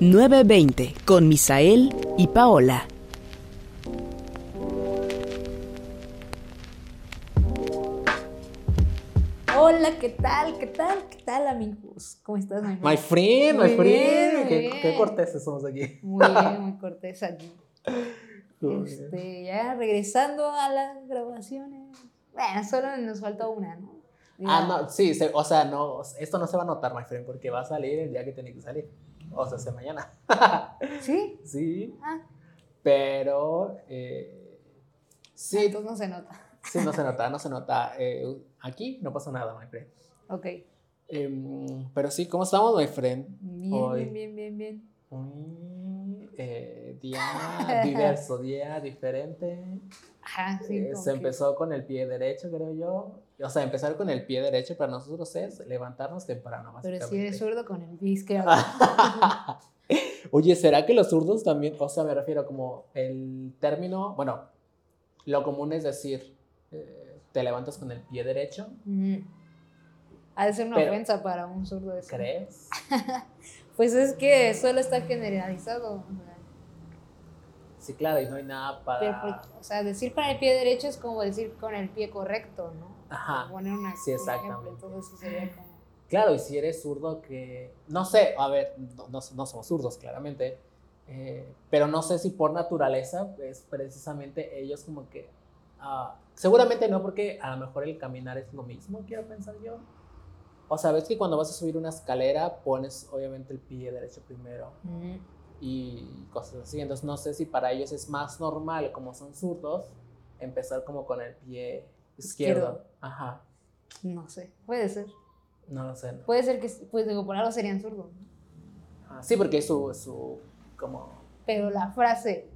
920 con Misael y Paola. Hola, ¿qué tal? ¿Qué tal? ¿Qué tal, amigos? ¿Cómo estás, my friend? My friend, Muy my friend. bien, qué, bien. qué corteses somos aquí. Muy bien, muy cortés aquí. Este, ya regresando a las grabaciones. Bueno, solo nos falta una, ¿no? Ah, no, sí, se- o sea, no, esto no se va a notar, my friend, porque va a salir el día que tiene que salir. O sea, se mañana. ¿Sí? sí, Ah, pero eh, sí, entonces no se nota. sí, no se nota, no se nota. Eh, aquí no pasa nada, my friend. Ok. Em, pero sí, ¿cómo estamos, my friend? Bien, Hoy. bien, bien, bien, bien. Un eh, día diverso, día diferente. Ajá, sí. Eh, se que- empezó con el pie derecho, creo yo. O sea, empezar con el pie derecho para nosotros es levantarnos temprano. Pero si eres zurdo con el pie izquierdo. Oye, ¿será que los zurdos también, o sea, me refiero como el término, bueno, lo común es decir, eh, te levantas con el pie derecho, Mm. Ha de ser una Pero- ofensa para un zurdo eso. ¿crees? Pues es que solo está generalizado. Sí, claro, y no hay nada para... o sea, decir con el pie derecho es como decir con el pie correcto, ¿no? Ajá, Poner una, sí, exactamente. ejemplo, entonces sí sería como. claro, y si eres zurdo que, no sé, a ver, no, no- no somos zurdos, claramente, eh, pero no sé si por naturaleza es precisamente ellos como que, ah, seguramente no, porque a lo mejor el caminar es lo mismo, quiero pensar yo. O sea, ves que cuando vas a subir una escalera pones obviamente el pie derecho primero y cosas así. Entonces no sé si para ellos es más normal, como son zurdos, empezar como con el pie izquierdo. Ajá, No sé, puede ser. no lo sé. ¿no? Puede ser que, pues digo, por algo serían zurdos. Ah, sí, porque es su, su, como... Pero la frase,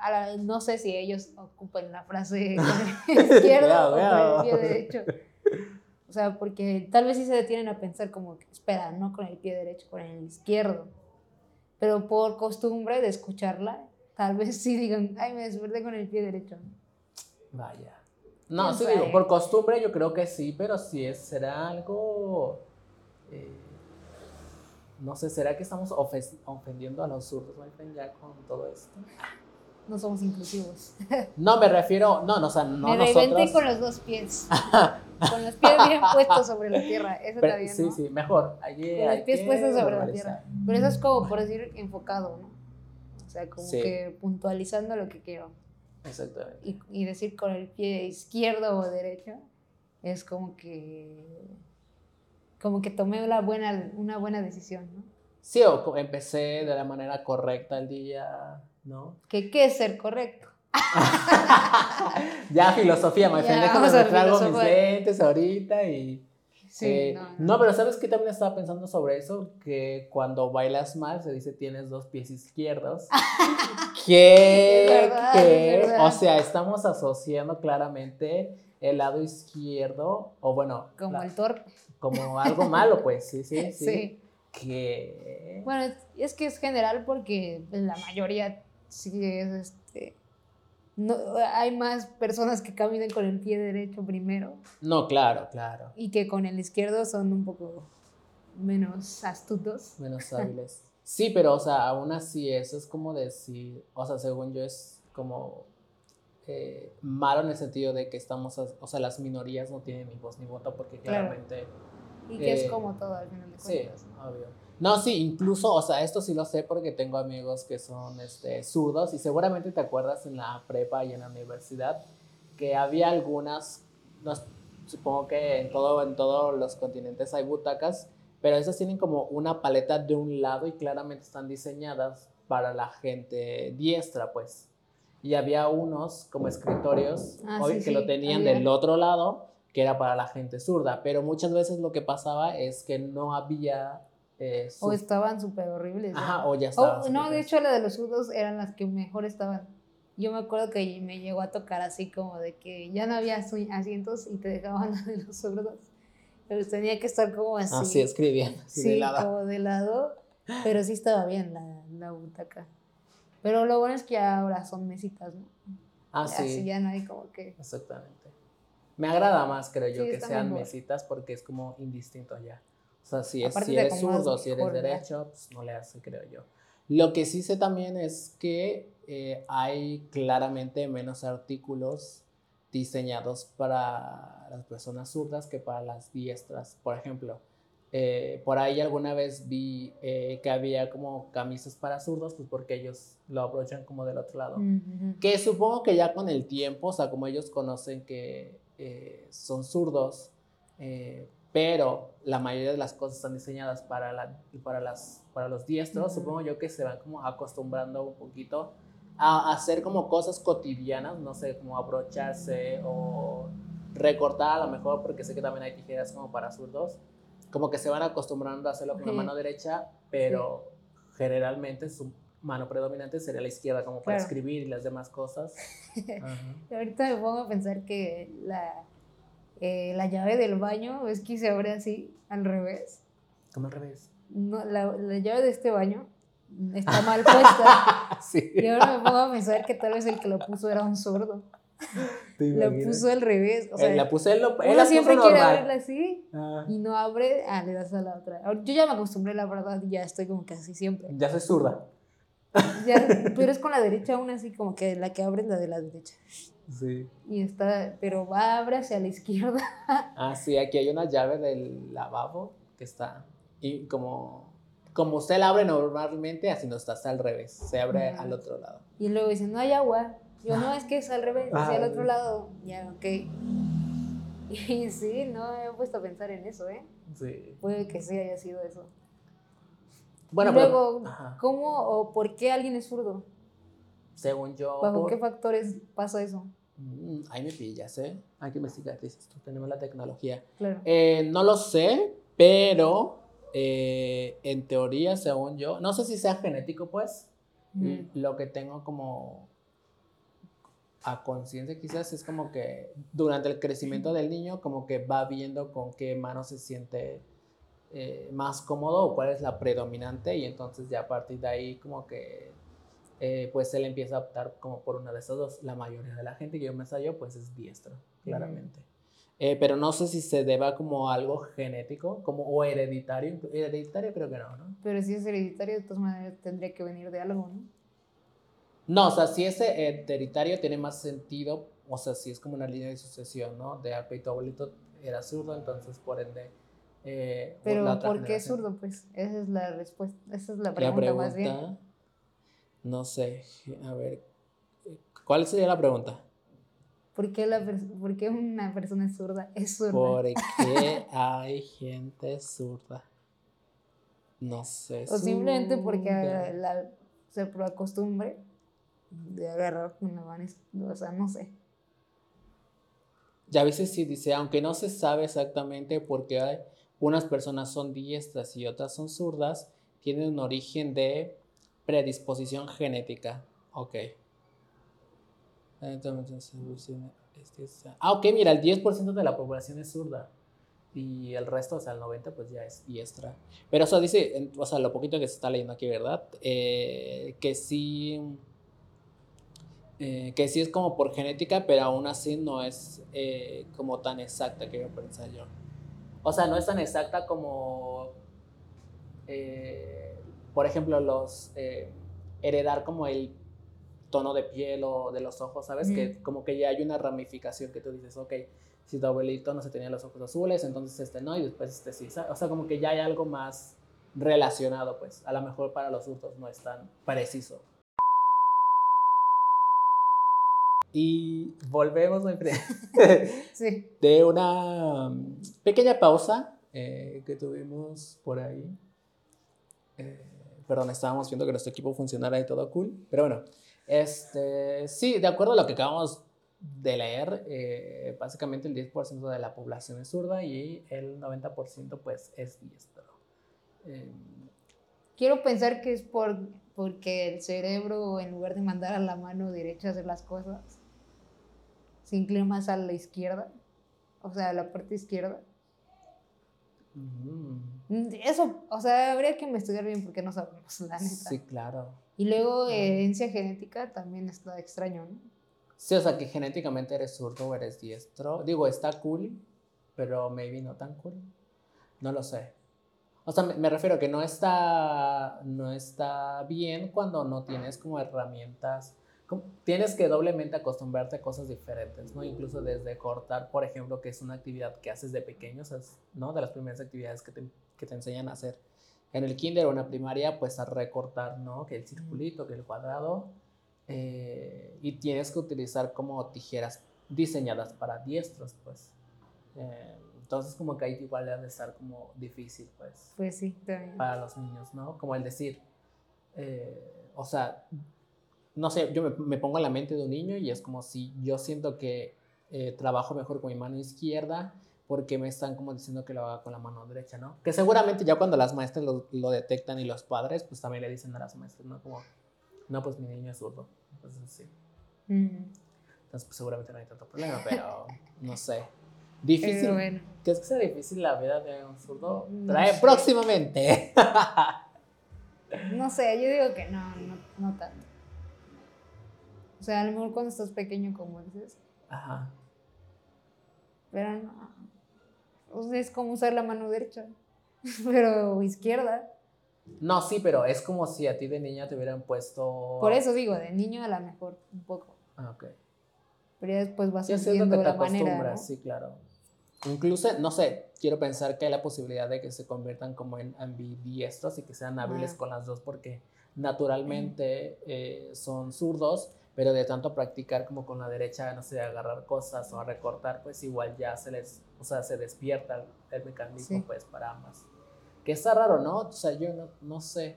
a la- no sé si ellos ocupan la frase Cuidado, o con el pie derecho. O sea, porque tal vez sí se detienen a pensar como espera, no con el pie derecho, con el izquierdo. Pero por costumbre de escucharla, tal vez sí digan, ay, me desperté con el pie derecho. Vaya. No, ¿Quién sí digo, por costumbre yo creo que sí, pero si es, será algo... eh, no sé, ¿será que estamos ofendiendo a los zurdos, ya con todo esto? No somos inclusivos. No, me refiero, no, no, o sea, no me nosotros. con los dos pies. con los pies bien puestos sobre la tierra. Eso pero- está bien, sí, ¿no? sí, mejor. Allí Con los pies puestos sobre la tierra. Pero eso es como por decir enfocado, ¿no? O sea, como Sí. que puntualizando lo que quiero. Exactamente. Y, y decir con el pie izquierdo o derecho es como que como que tomé una buena, una buena decisión, ¿no? Sí, o empecé de la manera correcta el día, ¿no? Que qué es ser correcto. ya, filosofía, vamos a me traigo mis lentes ahorita y... Sí, Eh, no, no, no. pero ¿sabes qué también estaba pensando sobre eso? Que cuando bailas mal se dice tienes dos pies izquierdos. que, verdad, o sea, estamos asociando claramente el lado izquierdo, o bueno, Como la- el torpe. como algo malo, pues, sí, sí, sí. Sí. Que... Bueno, es, es que es general porque la mayoría sí es. No, hay más personas que caminan con el pie derecho primero No, claro, claro. y que con el izquierdo son un poco menos astutos. Menos hábiles. Sí, pero, o sea, aún así, eso es como decir, o sea, según yo es como eh, malo en el sentido de que estamos, o sea, las minorías no tienen ni voz ni voto porque Claro. claramente, Y que es Eh, como todo al final de sí, cuentas. ¿no? obvio. No, sí, incluso, o sea, esto sí lo sé porque tengo amigos que son este, zurdos y seguramente te acuerdas en la prepa y en la universidad que había algunas, no, supongo que en, todo, en todos los continentes hay butacas, pero esas tienen como una paleta de un lado y claramente están diseñadas para la gente diestra, pues. Y había unos como escritorios Ah, hoy sí, que sí, lo tenían había. del otro lado, que era para la gente zurda, pero muchas veces lo que pasaba es que no había... eh, O estaban súper horribles. ¿no? Ajá, o ya O- estaban. no, de hecho, la de los zurdos eran las que mejor estaban. Yo me acuerdo que me llegó a tocar así como de que ya no había asientos y te dejaban la de los zurdos. Pero tenía que estar como así. Así escribiendo, así sí, de lado. como de lado. Pero sí estaba bien la, la butaca. Pero lo bueno es que ahora son mesitas, ¿no? Ah, Así sí. ya no hay como que. Exactamente. Me agrada más, creo yo, Sí, que sean mejor. mesitas porque es como indistinto ya. O sea, si, es, Aparte si eres zurdo, si eres derecho, pues no le hace, creo yo. Lo que sí sé también es que eh, hay claramente menos artículos diseñados para las personas zurdas que para las diestras. Por ejemplo, eh, por ahí alguna vez vi eh, que había como camisas para zurdos, pues porque ellos lo aprovechan como del otro lado. Ujú. Que supongo que ya con el tiempo, o sea, como ellos conocen que eh, son zurdos, eh, pero la mayoría de las cosas están diseñadas para, la, para, las, para los diestros, Ujú. supongo yo que se van como acostumbrando un poquito a hacer como cosas cotidianas, no sé, como abrocharse o recortar a lo mejor, porque sé que también hay tijeras como para zurdos, como que se van acostumbrando a hacerlo con la mano derecha, pero generalmente su mano predominante sería la izquierda como para Claro. escribir y las demás cosas. Ajá. Y ahorita me pongo a pensar que la, eh, la llave del baño es que se abre así, al revés. Como al revés. No, la, la llave de este baño está mal puesta. sí. Y ahora me pongo a pensar que tal vez el que lo puso era un sordo. ¿Te Lo puso al revés. O sea, Eh, la puse él, lo, él uno la siempre puso quiere normal. abrirla así Ah, y no abre, ah, le das a la otra. Yo ya me acostumbré, la verdad, y ya estoy como así siempre. ya soy zurda. Ya, pero es con la derecha aún así, como que la que abre es la de la derecha. Sí. Y está, pero va, abre hacia la izquierda. Ah, sí, aquí hay una llave del lavabo que está. Y como, como usted la abre normalmente, así no está, está al revés. Se abre Ah. al otro lado. Y luego dicen, no hay agua. Yo, no, es que es al revés, hacia el Ah. otro lado. Ya, ok. Y sí, no me he puesto a pensar en eso, ¿eh? Sí. Puede que sí haya sido eso. Bueno, pero- luego, ajá. ¿cómo o por qué alguien es zurdo? según yo. ¿Bajo por- qué factores pasa eso? Mm, ahí me pillas, ¿eh? Hay que investigar, dices tú, tenemos la tecnología. Claro. Eh, no lo sé, pero eh, en teoría, según yo, no sé si sea genético, pues. Mm. Lo que tengo como a conciencia quizás es como que durante el crecimiento del niño como que va viendo con qué mano se siente eh, más cómodo o cuál es la predominante y entonces ya a partir de ahí como que eh, pues él empieza a optar como por una de esas dos. La mayoría de la gente que yo me ensayo pues es diestro, claramente. Eh, pero no sé si se deba como a algo genético como, o hereditario. Hereditario creo que no, ¿no? Pero si es hereditario, de todas maneras tendría que venir de algo, ¿no? No, o sea, si es hereditario tiene más sentido, o sea, si es como una línea de sucesión, ¿no? De tu abuelito era zurdo, entonces por ende... eh, Pero la ¿por qué generación. zurdo? Pues esa es la respuesta, esa es la La pregunta, pregunta, más bien. no sé, a ver, ¿cuál sería la pregunta? ¿Por qué, la por qué una persona es zurda? Es zurda. ¿Por qué hay gente zurda? No sé. O simplemente porque zurda. la, se por la costumbre de agarrar con la mano, o sea, no sé. Ya a veces sí dice, aunque no se sabe exactamente por qué hay- unas personas son diestras y otras son zurdas, tienen un origen de predisposición genética. Ok. Este, Ah, ok, mira, el 10% de la población es zurda. Y el resto, o sea, el 90% pues ya es diestra. Pero eso dice, o sea, lo poquito que se está leyendo aquí, ¿verdad? Eh, que sí eh, que sí es como por genética, pero aún así no es eh, como tan exacta que yo pensaba yo. O sea, no es tan exacta como, eh, por ejemplo, los eh, heredar como el tono de piel o de los ojos, ¿sabes? Que como que ya hay una ramificación que tú dices, ok, si tu abuelito no se tenía los ojos azules, entonces este no, y después este sí. ¿sabes? O sea, como que ya hay algo más relacionado, pues. A lo mejor para los adultos no es tan preciso. Y volvemos Sí. de una mm, pequeña pausa eh, que tuvimos por ahí. Eh, perdón, estábamos viendo que nuestro equipo funcionara y todo cool. Pero bueno, este, sí, de acuerdo a lo que acabamos de leer, eh, básicamente el 10% de la población es zurda y el 90% pues es diestro. Eh, Quiero pensar que es por, porque el cerebro, en lugar de mandar a la mano derecha a hacer las cosas, se inclina más a la izquierda, o sea, a la parte izquierda. mm, Mm, Eso, o sea, habría que investigar bien porque no sabemos, la neta. sí, claro. Y luego, herencia genética también está extraño, ¿no? Sí, o sea, que genéticamente eres zurdo o eres diestro. Digo, está cool, pero maybe no tan cool. No lo sé. O sea, me, refiero que no está, no está bien cuando no tienes como herramientas. como- tienes que doblemente acostumbrarte a cosas diferentes, ¿no? Incluso desde cortar, por ejemplo, que es una actividad que haces de pequeños, ¿no? De las primeras actividades que te, que te enseñan a hacer en el kinder o en la primaria, pues a recortar, ¿no? Que el circulito, que el cuadrado, eh, y tienes que utilizar como tijeras diseñadas para diestros, pues. Eh, entonces como que ahí igual debe de estar como difícil, pues, Pues sí, también. para los niños, ¿no? Como el decir, eh, o sea, no sé, yo me, me pongo en la mente de un niño y es como si yo siento que eh, trabajo mejor con mi mano izquierda porque me están como diciendo que lo haga con la mano derecha, ¿no? Que seguramente ya cuando las maestras lo, lo detectan y los padres, pues también le dicen a las maestras, ¿no? Como, no, pues mi niño es zurdo. Entonces sí. Entonces pues seguramente no hay tanto problema, pero no sé. Difícil. Bueno. ¿Crees que sea difícil la vida de un zurdo? No Trae sé. próximamente. No sé, yo digo que no, no, no tanto. O sea, a lo mejor cuando estás pequeño, como dices, Ajá. pero no. O sea, es como usar la mano derecha, pero izquierda. No, sí, pero es como si a ti de niña te hubieran puesto. Por eso digo, de niño a lo mejor un poco. Ah, ok. Pero ya después vas siento haciendo que te la manera. ¿no? sí, claro. Incluso, no sé, quiero pensar que hay la posibilidad de que se conviertan como en ambidiestros y que sean hábiles Ah. con las dos porque naturalmente eh, son zurdos, pero de tanto practicar como con la derecha, no sé, agarrar cosas o a recortar, pues igual ya se les, o sea, se despierta el, el mecanismo Sí. pues para ambas. Que está raro, ¿no? O sea, yo no, no sé.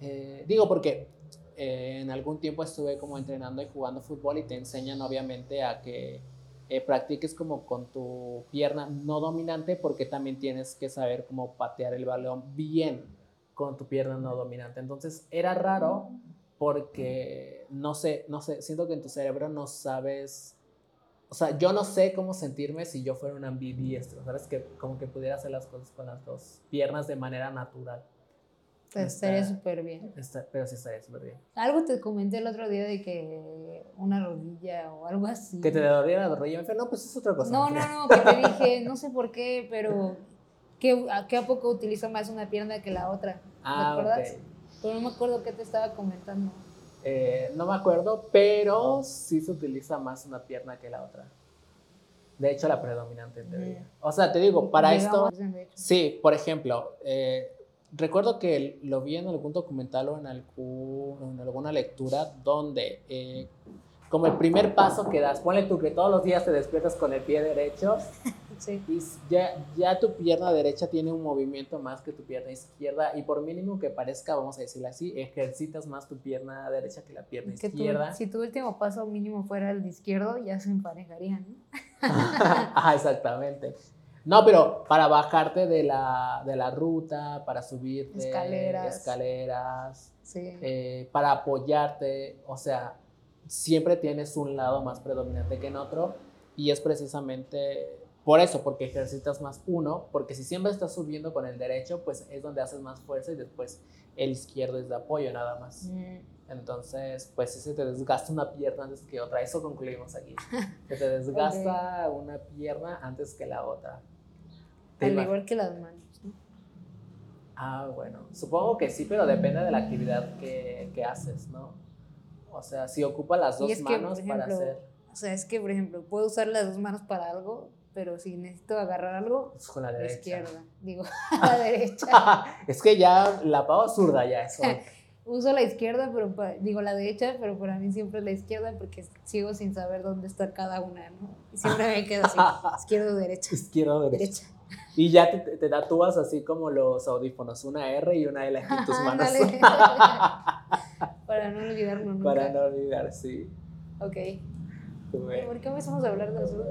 Eh, digo porque eh, en algún tiempo estuve como entrenando y jugando fútbol y te enseñan obviamente a que eh, practiques como con tu pierna no dominante porque también tienes que saber cómo patear el balón bien con tu pierna no dominante. Entonces era raro porque no sé, no sé, siento que en tu cerebro no sabes, o sea, yo no sé cómo sentirme si yo fuera un ambidiestro, ¿sabes? Que como que pudiera hacer las cosas con las dos piernas de manera natural. Está- estaría súper bien. Está- pero sí estaría súper bien. Algo te comenté el otro día de que una rodilla o algo así. Que te doliera la rodilla, no, pues es otra cosa. No, no, no, que te dije, no sé por qué, pero que a, que a poco utilizo más una pierna que la otra. Ah, ¿Te acuerdas? ok. Pero no me acuerdo qué te estaba comentando. Eh, no me acuerdo, pero sí se utiliza más una pierna que la otra. De hecho, la predominante en teoría. O sea, te digo, para esto, sí, por ejemplo, eh, recuerdo que lo vi en algún documental o en, algún- en alguna lectura donde, eh, como el primer paso que das, ponle tú que todos los días te despiertas con el pie derecho Sí. y ya, ya tu pierna derecha tiene un movimiento más que tu pierna izquierda y por mínimo que parezca, vamos a decirlo así, ejercitas más tu pierna derecha que la pierna Que tu- izquierda. si tu último paso mínimo fuera el de izquierdo, ya se emparejarían. ¿no? Ajá, exactamente. No, pero para bajarte de la, de la ruta, para subir Escaleras. escaleras Sí. eh, para apoyarte, o sea, siempre tienes un lado más predominante que en otro y es precisamente por eso, porque ejercitas más uno, porque si siempre estás subiendo con el derecho, pues es donde haces más fuerza y después el izquierdo es de apoyo nada más. Mm, Entonces, pues si se te desgasta una pierna antes que otra, eso concluimos aquí. Se te desgasta una pierna antes que la otra. ¿Te Al igual que las manos. ¿no? Ah, bueno, supongo que sí, pero depende de la actividad que, que haces, ¿no? O sea, si ocupa las dos es que, manos para ejemplo, hacer O sea, es que, por ejemplo, puedo usar las dos manos para algo, pero si necesito agarrar algo, pues, con la derecha. izquierda. Digo, la derecha. es que ya la pavo zurda ya eso. Uso la izquierda, pero pa- digo la derecha, pero para mí siempre es la izquierda porque sigo sin saber dónde está cada una, ¿no? Y siempre me quedo así, izquierda o derecha, Izquierda o derecha. derecha. Y ya te, te tatúas así como los audífonos, una R y una L en tus manos. Para no olvidarlo nunca. Para no olvidar, sí. Ok. ¿Por qué empezamos a hablar de eso?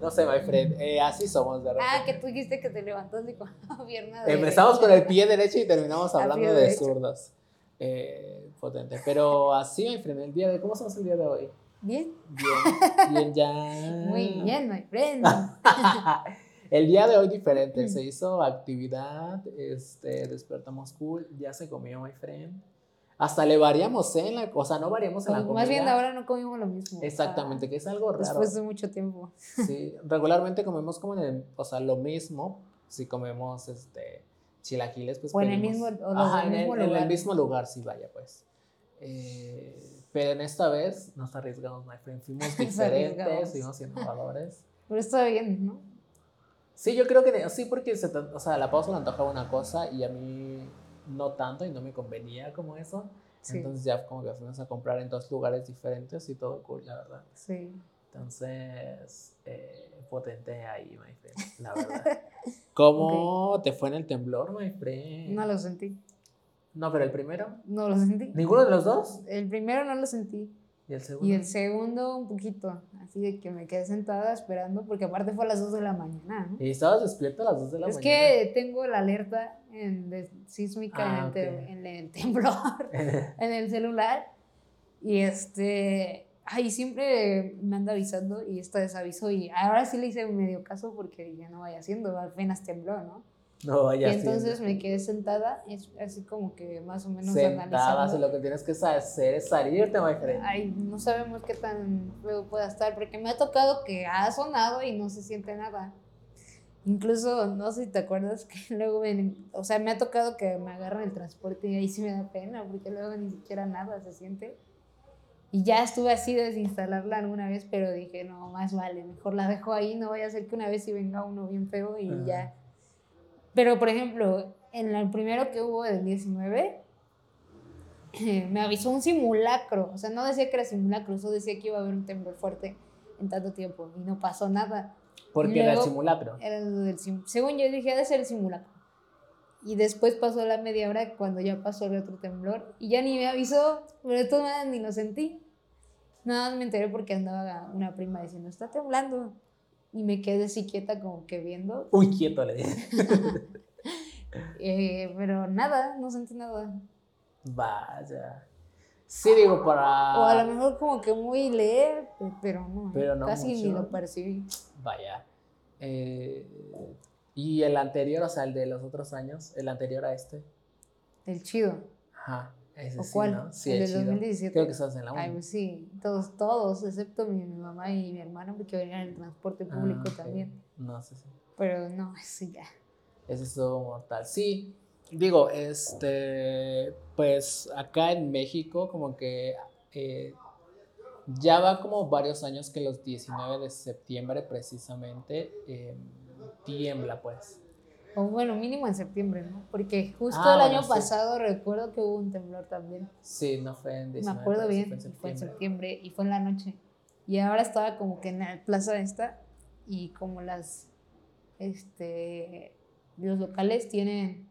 No sé, my friend, eh, así somos de repente. Ah, que tú dijiste que te levantaste con la pierna derecha. Empezamos con el pie derecho y terminamos hablando de zurdos. Eh, potente. Pero así, my friend, el día de... ¿Cómo somos el día de hoy? Bien. Bien, bien ya. Muy bien, my friend. El día de hoy diferente, se hizo actividad, este, despertamos cool, ya se comió, my friend. Hasta le variamos, ¿eh? En la, o sea, no variamos en la comida. Más bien ahora no comimos lo mismo. Exactamente, que es algo raro. Después de mucho tiempo. Sí, regularmente comemos como en el, o sea, lo mismo, si comemos, este, chilaquiles, pues O en el mismo- o Ajá, en, mismo el, en el lugar. mismo lugar, sí, vaya, pues. Eh, pero en esta vez nos arriesgamos, my friend. Fuimos diferentes, fuimos innovadores. Pero está bien, ¿no? Sí, yo creo que de- sí, porque se o sea, la pausa le antojaba una cosa y a mí no tanto y no me convenía como eso. Sí. Entonces ya como que fuimos a comprar en dos lugares diferentes y todo cool, la verdad. Sí. Entonces, eh, potente ahí, my friend, la verdad. ¿Cómo te fue en el temblor, my friend? No lo sentí. No, pero el primero. No lo sentí. ¿Ninguno de los dos? El primero no lo sentí. ¿Y el segundo? Y el segundo un poquito. Así de que me quedé sentada esperando porque aparte fue a las 2 de la mañana, ¿no? ¿Y estabas despierto a las 2 de la Es mañana? que tengo la alerta en de sísmica Ah, en, el en temblor, en el celular. Y este, ay, siempre me anda avisando y esta desavisó. Y ahora sí le hice medio caso porque ya no vaya haciendo, apenas tembló, ¿no? No, Y ya entonces me quedé sentada, es- así como que más o menos Sentada, analizando. si lo que tienes que hacer es salirte, my friend. Ay, no sabemos qué tan feo pueda estar, porque me ha tocado que ha sonado y no se siente nada. Incluso, no sé si te acuerdas que luego, ven, o sea, me ha tocado que me agarran el transporte y ahí sí me da pena, porque luego ni siquiera nada se siente. Y ya estuve así de desinstalarla alguna vez, pero dije, no, más vale, mejor la dejo ahí, no vaya a ser que una vez sí venga uno bien feo y Ajá. ya. Pero, por ejemplo, en el primero que hubo del 19, me avisó un simulacro. O sea, no decía que era simulacro, eso decía que iba a haber un temblor fuerte en tanto tiempo y no pasó nada. Porque era el luego- simulacro. Era del sim- Según yo dije, ha de ser el simulacro. Y después pasó la media hora cuando ya pasó el otro temblor y ya ni me avisó, pero de todas maneras ni lo sentí. Nada más me enteré porque andaba una prima diciendo, está temblando. Y me quedé así quieta como que viendo. Uy, quieto, le dije. Eh, pero nada, no sentí nada. Vaya. Sí, digo, para. O a lo mejor como que muy leve, pero no, Pero no casi ni lo percibí. Vaya. Eh, y el anterior, o sea, el de los otros años, el anterior a este. El chido. Ajá. Ese ¿O sí, cuál? ¿no? Sí, El el del chido. 2017. Creo que estás en la Ay, 1. pues sí, todos, todos, excepto mi, mi mamá y mi hermano, porque venían en el transporte público también. No sé si. Pero no, sí, ya. Ese estuvo mortal. Sí, digo, este, pues acá en México como que eh, ya va como varios años que los 19 de septiembre precisamente eh, tiembla pues. O bueno, mínimo en septiembre, ¿no? Porque justo Ah, el bueno, año sí. pasado recuerdo que hubo un temblor también. Sí, no fue en 19. Me acuerdo bien, fue en fue en septiembre. y fue en la noche. Y ahora estaba como que en la plaza esta y como las, este, los locales tienen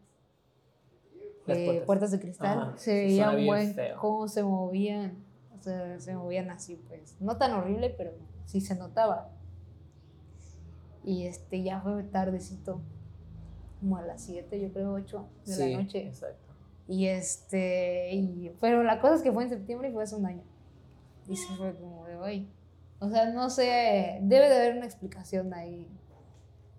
Las eh, puertas. puertas de cristal, Ajá, se veía un buen feo. cómo se movían, o sea, se movían así, pues, no tan horrible, pero sí se notaba. Y este, ya fue tardecito, como a las 7, yo creo 8 de Sí, la noche. exacto. Y este, y, pero la cosa es que fue en septiembre y fue hace un año. Y se fue como de hoy. O sea, no sé, debe de haber una explicación ahí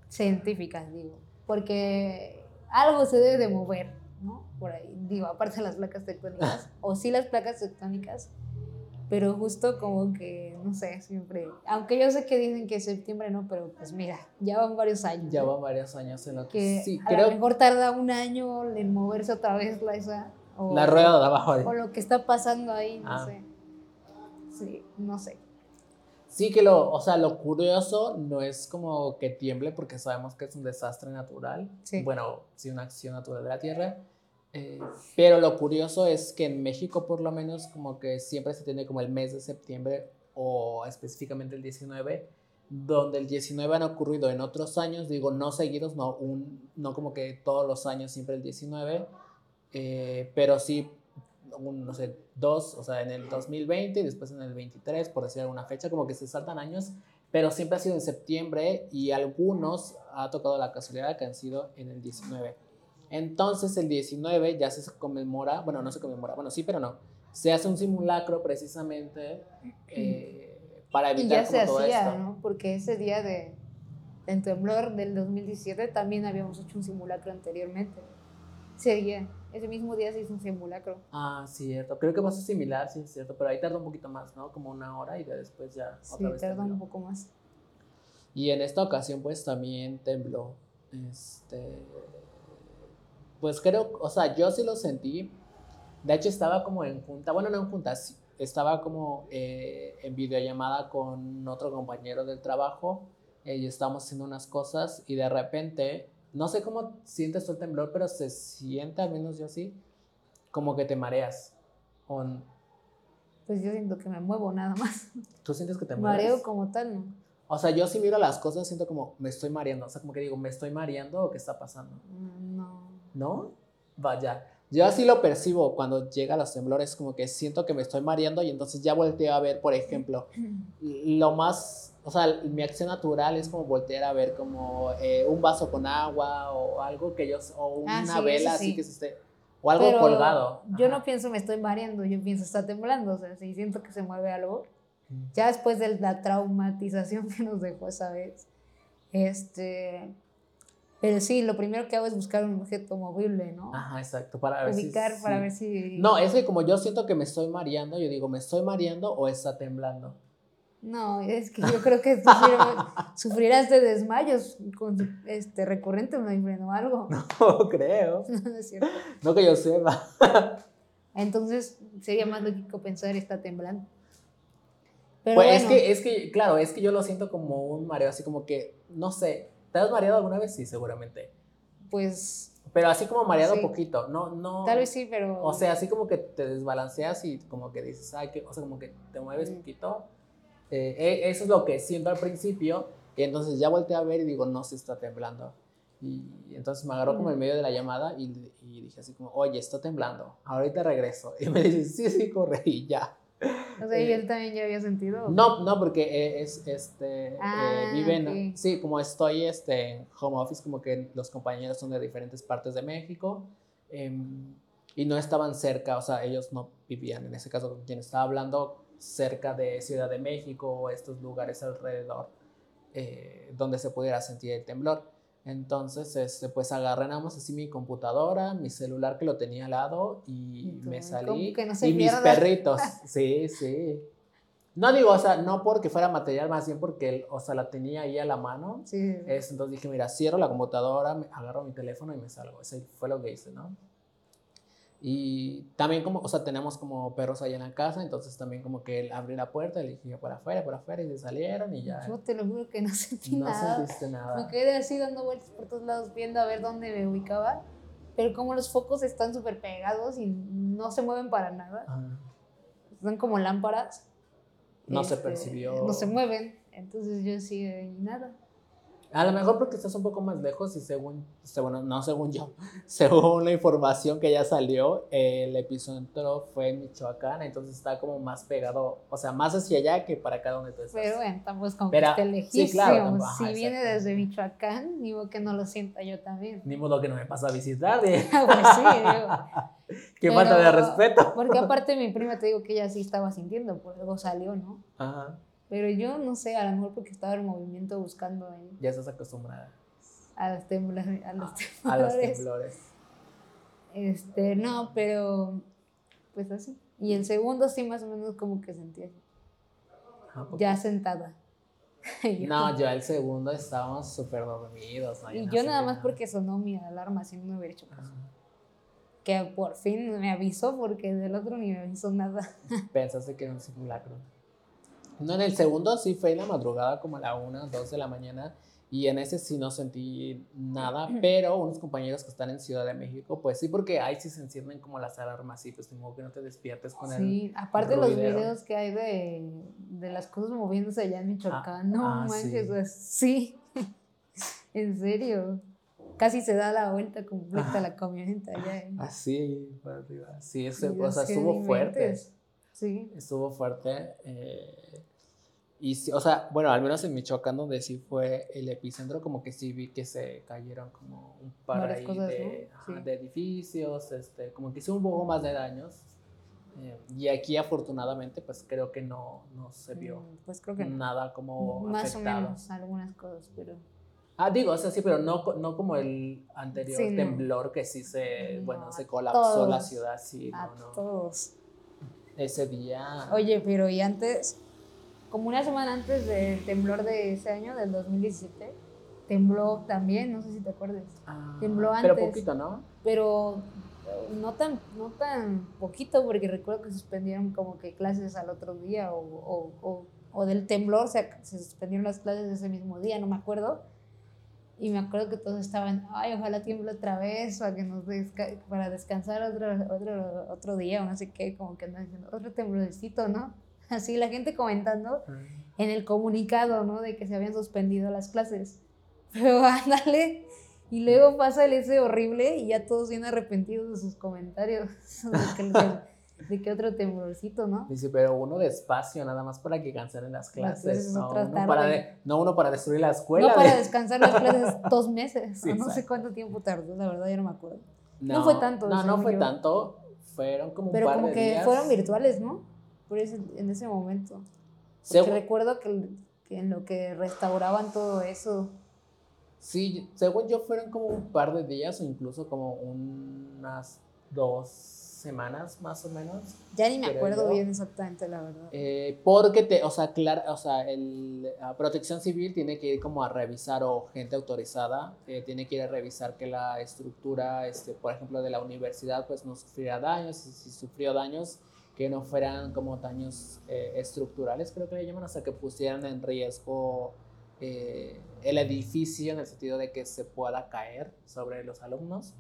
científica, digo. Porque algo se debe de mover, ¿no? Por ahí, digo, aparte de las placas tectónicas. o sí las placas tectónicas, pero justo como que, no sé, siempre. Aunque yo sé que dicen que septiembre no, pero pues mira, ya van varios años. Ya ¿no? van varios años en lo que, que sí, a lo creo mejor tarda un año en moverse otra vez la esa. O, la rueda de abajo. O lo que está pasando ahí, no Ah. sé. Sí, no sé. Sí que lo, o sea, lo curioso no es como que tiemble porque sabemos que es un desastre natural. Sí. Bueno, sí, una acción natural de la Tierra. Eh, pero lo curioso es que en México por lo menos como que siempre se tiene como el mes de septiembre o específicamente el 19, donde el 19 han ocurrido en otros años, digo, no seguidos, no, un, no como que todos los años siempre el 19, eh, pero sí, un, no sé, dos, o sea, en el 2020 y después en el 23, por decir alguna fecha, como que se saltan años, pero siempre ha sido en septiembre y algunos ha tocado la casualidad que han sido en el 19. Entonces el 19 ya se conmemora, bueno, no se conmemora, bueno, sí, pero no, se hace un simulacro precisamente eh, para Y evitar se como todo hacía, esto. ¿no? Porque ese día de, del temblor del 2017 también habíamos hecho un simulacro anteriormente. Ese día, ese mismo día se hizo un simulacro. Ah, cierto, creo que pasa similar, sí, es cierto, pero ahí tarda un poquito más, ¿no? Como una hora y después ya Sí, otra vez tarda un poco más. Y en esta ocasión pues también tembló. Este, pues creo, o sea, yo sí lo sentí. De hecho, estaba como en junta, bueno, no en junta, sí, estaba como eh, en videollamada con otro compañero del trabajo eh, y estábamos haciendo unas cosas y de repente, no sé cómo sientes tú el temblor, pero se siente, al menos yo sí, como que te mareas. O, Pues yo siento que me muevo nada más. ¿Tú sientes que te mareas? Mareo como tal, ¿no? O sea, yo sí miro las cosas, siento como me estoy mareando. O sea, como que digo, ¿me estoy mareando o qué está pasando? Mm, No. Vaya. Yo así lo percibo cuando llega los temblores, como que siento que me estoy mareando y entonces ya volteo a ver, por ejemplo, lo más, o sea, mi acción natural es como voltear a ver como eh, un vaso con agua o algo que yo, o Ah, una sí, vela eso así sí. que se esté, o algo Pero colgado. Yo Ajá. no pienso me estoy mareando, yo pienso está temblando. O sea, si siento que se mueve algo, ya después de la traumatización que nos dejó esa vez, este. Pero sí, lo primero que hago es buscar un objeto movible, ¿no? Ajá, exacto, para ver si- Ubicar para sí. ver si. No, es que como yo siento que me estoy mareando, yo digo, ¿me estoy mareando o está temblando? No, es que yo creo que tú sufrir- sufrirás de desmayos con, este, friend, o algo. No creo. No, no es cierto. No que yo sepa. Entonces sería más lógico pensar está temblando. Pero Pues bueno, es que, es que, claro, es que yo lo siento como un mareo, así como que, no sé, ¿te has mareado alguna vez? Sí, seguramente. pues Pero así como mareado Sí. poquito, no, no. tal vez sí, pero. O sea, así como que te desbalanceas y como que dices, ay, que, o sea, como que te mueves Mm. poquito. Eh, eh, eso es lo que siento al principio. Y entonces ya volteé a ver y digo, no, se está temblando. Y entonces me agarró como Mm. en medio de la llamada y, y dije así como, oye, está temblando, ahorita regreso. Y me dice, sí, sí, corre y ya. O sea, y eh, él también ya había sentido. No, no, porque eh, es, este, Ah, eh, viven, ok. sí, como estoy este, en home office, como que los compañeros son de diferentes partes de México em, y no estaban cerca, o sea, ellos no vivían, en ese caso con quien estaba hablando, cerca de Ciudad de México o estos lugares alrededor eh, donde se pudiera sentir el temblor. Entonces, este, pues agarré nada más así mi computadora, mi celular que lo tenía al lado y me ¿cómo salí. que no se y mis perritos, sí, sí. No digo, o sea, no porque fuera material, más bien porque, él, o sea, la tenía ahí a la mano. Sí. Es, entonces dije, mira, cierro la computadora, agarro mi teléfono y me salgo. Eso fue lo que hice, ¿no? Y también como, o sea, tenemos como perros ahí en la casa, entonces también como que él abrí la puerta, le dije, por afuera, por afuera, y se salieron y ya. Yo te lo juro que no sentí No nada. sentiste Me nada. quedé así dando vueltas por todos lados viendo a ver dónde me ubicaba. Pero como los focos están súper pegados y no se mueven para nada, Ajá. son como lámparas. No se este, percibió. No se mueven. Entonces yo sí, nada. A lo mejor porque estás un poco más lejos y según, se- bueno, no según yo, según la información que ya salió, el epicentro fue en Michoacán, entonces está como más pegado, o sea, más hacia allá que para acá donde tú estás. Pero bueno, tampoco es como Pero- que esté sí, claro, ajá, si viene desde Michoacán, digo que no lo sienta yo también. Ni modo que no me pasa a visitar, de- pues sí, digo. qué falta de respeto. Porque aparte mi prima te digo que ella sí estaba sintiendo, por algo salió, ¿no? Ajá, Pero yo no sé, a lo mejor porque estaba en movimiento buscando ahí ya estás acostumbrada a los temblores. A los a los temblores. temblores. Este, no, pero pues así. Y el segundo sí más o menos como que sentí así, porque- ya sentada. Yo- No, yo el segundo estábamos súper dormidos. ¿no? y yo nada más porque sonó mi alarma, si no me hubiera hecho caso. Que por fin me avisó porque del otro ni me avisó nada. Pensaste que era un simulacro. No, en el segundo sí fue en la madrugada, como a la 1, 2 de la mañana. Y en ese sí no sentí nada, pero unos compañeros que están en Ciudad de México, pues sí, porque ahí sí se encienden como las alarmas, sí, pues modo que no te despiertes con el... Sí, aparte los ruidero. videos que hay de, de las cosas moviéndose allá en Michoacán, no ah, manches, sí. sea, sí, en serio. Casi se da la vuelta completa Ah. la camioneta allá. ¿eh? Así, para arriba. Sí, ese, Y o sea, estuvo fuerte. Sí, Estuvo fuerte. eh, y sí, o sea, bueno, al menos en Michoacán, donde sí fue el epicentro, como que sí vi que se cayeron como un par ahí cosas, de, ¿no? ajá, Sí. de edificios, este, como que hubo un poco más de daños. eh, y aquí, afortunadamente, pues creo que no, no se vio mm, pues creo que no. nada como Más afectado. o menos algunas cosas, pero Ah, digo, o sea, sí, pero no, no como el anterior Sí, no. temblor que sí se, No, bueno, se colapsó la todos, ciudad, sí, a no, no. todos. Ese día... Oye, pero y antes, como una semana antes del temblor de ese año, del 2017, tembló también, no sé si te acuerdas. Ah, Tembló Pero antes. poquito, ¿no? Pero no tan, no tan poquito, porque recuerdo que suspendieron como que clases al otro día o, o, o, o del temblor se, se suspendieron las clases ese mismo día, no me acuerdo. Y me acuerdo que todos estaban, ay, ojalá tiemble otra vez para, que nos desca- para descansar otro, otro, otro día o no sé qué, como que andan diciendo, otro temblorcito, ¿no? Así la gente comentando en el comunicado, ¿no? De que se habían suspendido las clases. Pero ándale. Y luego pasa el ese horrible y ya todos bien arrepentidos de sus comentarios. De que, tem- de que otro temblorcito, ¿no? Dice, pero uno despacio, nada más para que cancelen las clases. no, uno para de- no uno para destruir la escuela. No para de- descansar las clases dos meses. Sí, o no sé cuánto tiempo tardó, la verdad, ya no me acuerdo. no fue tanto, No, no fue yo. tanto. Fueron como un Pero par como de que días. fueron virtuales, ¿no? Por en ese momento. Porque recuerdo que, que en lo que restauraban todo eso. Sí, según yo fueron como un par de días o incluso como unas dos semanas más o menos. Ya ni me acuerdo yo. bien exactamente, la verdad. Eh, porque te, o sea, claro, o sea, el, la Protección Civil tiene que ir como a revisar o gente autorizada eh, tiene que ir a revisar que la estructura, este, por ejemplo, de la universidad, pues no sufriera daños, y si sufrió daños, que no fueran como daños eh, estructurales, creo que le llaman, sea, que pusieran en riesgo eh, el edificio en el sentido de que se pueda caer sobre los alumnos.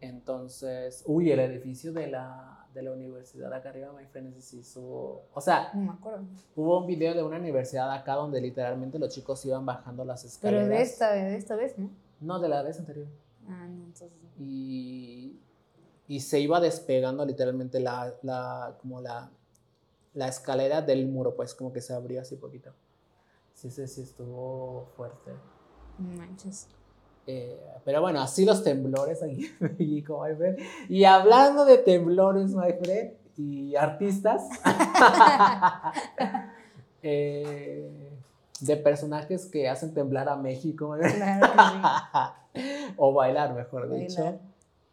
Entonces, uy, el edificio de la, de la universidad acá arriba, my friend, ese sí estuvo- O sea, No me acuerdo. hubo un video de una universidad acá donde literalmente los chicos iban bajando las escaleras. Pero de esta, de esta vez, ¿no? No, de la vez anterior. Ah, no, entonces. Y, y se iba despegando literalmente la, la, como la, la escalera del muro, pues como que se abrió así poquito. Sí, sí, sí, estuvo fuerte. Manches. Eh, pero bueno, así los temblores aquí en México, my friend. Y hablando de temblores, my friend, y artistas, eh, de personajes que hacen temblar a México. Claro que o bailar, mejor Bailar. dicho.